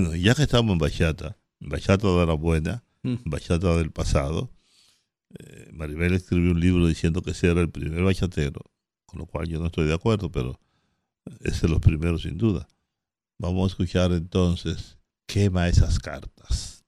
Bueno, ya que estamos en bachata, bachata de la buena, Mm. bachata del pasado, eh, Maribel escribió un libro diciendo que ese era el primer bachatero, con lo cual yo no estoy de acuerdo, pero es los primeros sin duda. Vamos a escuchar entonces Quema esas cartas.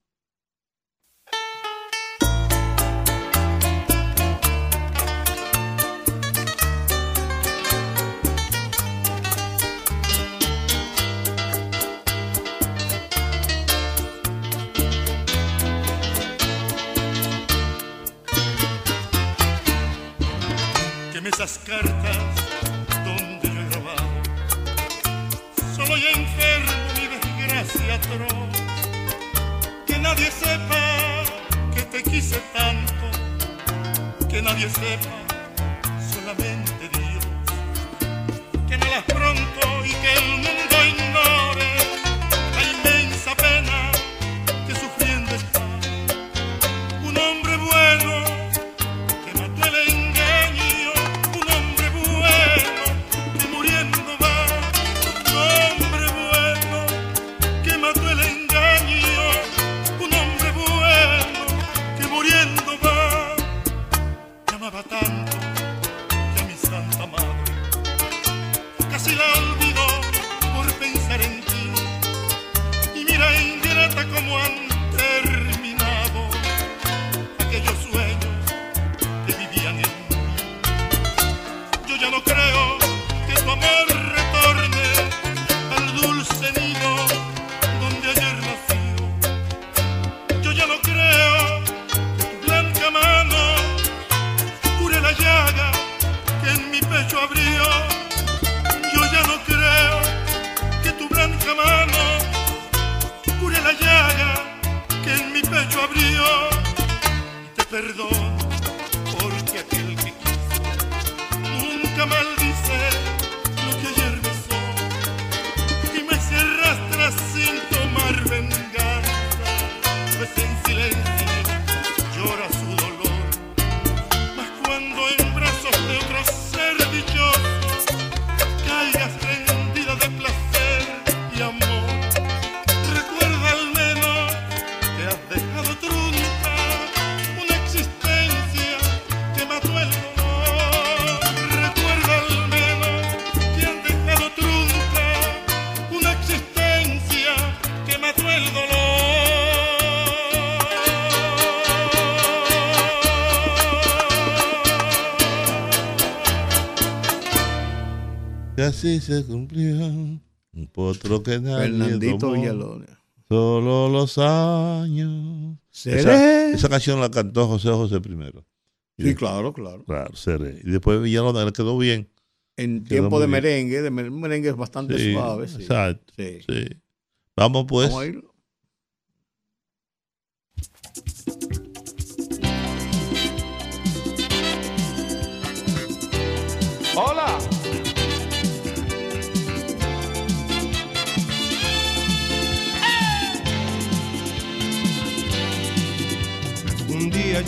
Nadie sepa que te quise tanto. Que nadie sepa, así se cumplían un potro que nadie Fernandito. Villalona. Solo los años. Seré. Esa, esa canción la cantó José José primero. Y Sí, claro, claro. Claro, Seré. Y después Villalona le quedó bien. En Quedó tiempo de bien. merengue, de mer- merengue es bastante Sí, suave. Sí. Exacto. Sí. sí. Vamos pues. Vamos a ir.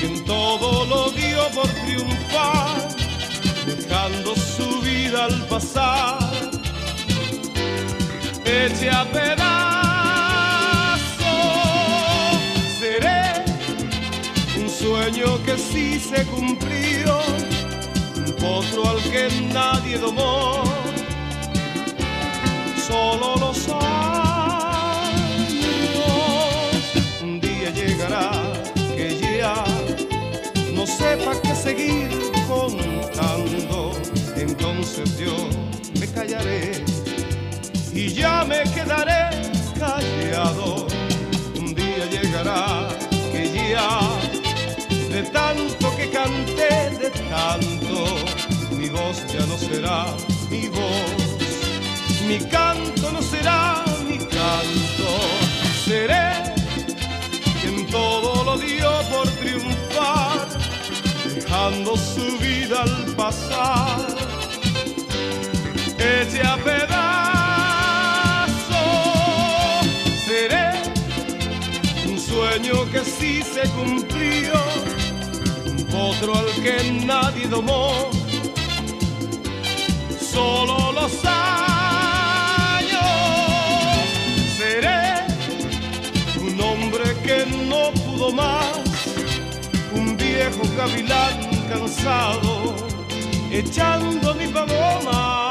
quien todo lo dio por triunfar, dejando su vida al pasar. Eche a pedazos, seré un sueño que sí se cumplió, un potro al que nadie domó, solo los sepa que seguir contando, entonces yo me callaré y ya me quedaré callado. Un día llegará que ya de tanto que canté, de tanto, mi voz ya no será mi voz, mi canto no será mi canto, seré quien todo lo dio por triunfar dejando su vida al pasar. Eche a pedazos, seré un sueño que sí se cumplió, un potro al que nadie domó. Solo los años seré un hombre que no pudo más, viejo gavilán cansado, echando mi paloma.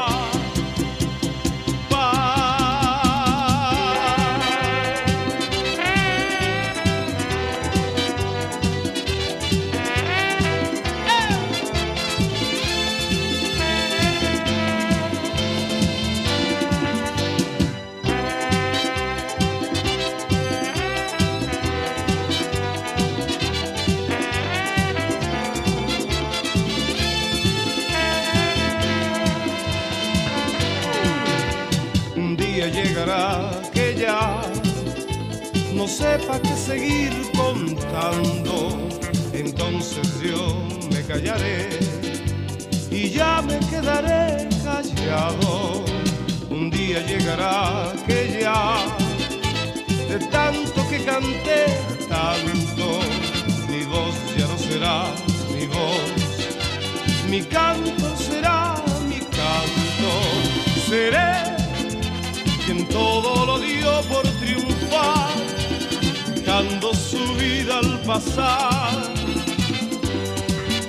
Pasar,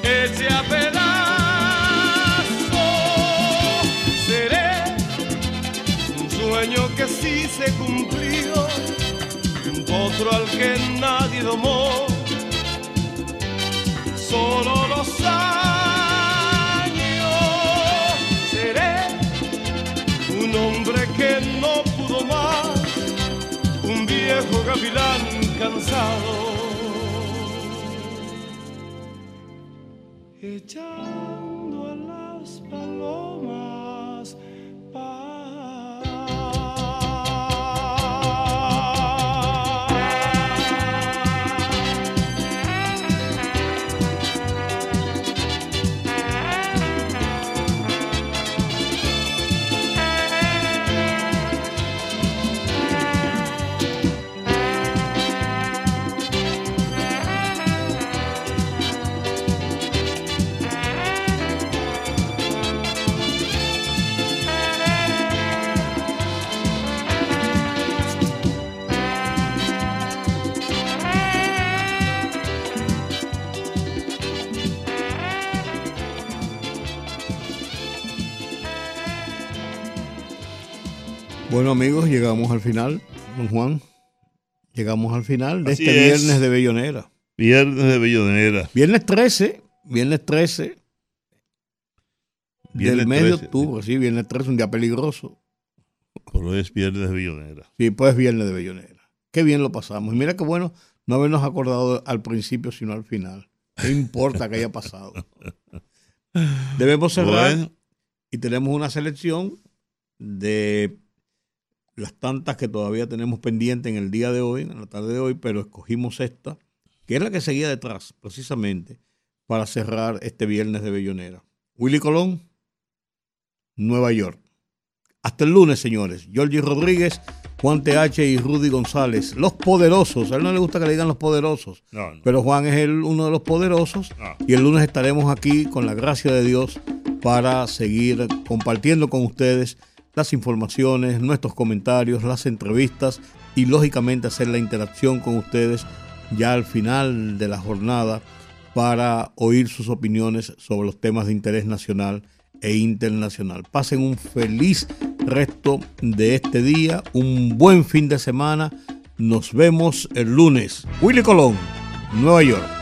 eche a pedazos, seré un sueño que sí se cumplió, un potro al que nadie domó, solo los años seré un hombre que no pudo más, un viejo gavilán cansado. Bueno amigos, llegamos al final, don Juan. Llegamos al final de Así este es. viernes de Bellonera. Viernes de Bellonera. Viernes 13, viernes 13 Viernes del mes de 13, octubre, sí, viernes 13, un día peligroso. Pero es Viernes de Bellonera. Sí, pues viernes de Bellonera. Qué bien lo pasamos. Y mira qué bueno no habernos acordado al principio, sino al final. ¿Qué importa que haya pasado? Debemos cerrar Bueno. y tenemos una selección de las tantas que todavía tenemos pendiente en el día de hoy, en la tarde de hoy, pero escogimos esta, que es la que seguía detrás, precisamente, para cerrar este viernes de Bellonera. Willy Colón, Nueva York. Hasta el lunes, señores. Georgie Rodríguez, Juan TH y Rudy González. Los poderosos. A él no le gusta que le digan los poderosos. No, no. Pero Juan es el, uno de los poderosos. Y el lunes estaremos aquí con la gracia de Dios para seguir compartiendo con ustedes las informaciones, nuestros comentarios, las entrevistas y lógicamente hacer la interacción con ustedes ya al final de la jornada para oír sus opiniones sobre los temas de interés nacional e internacional. Pasen un feliz resto de este día, un buen fin de semana. Nos vemos el lunes. Willy Colón, Nueva York.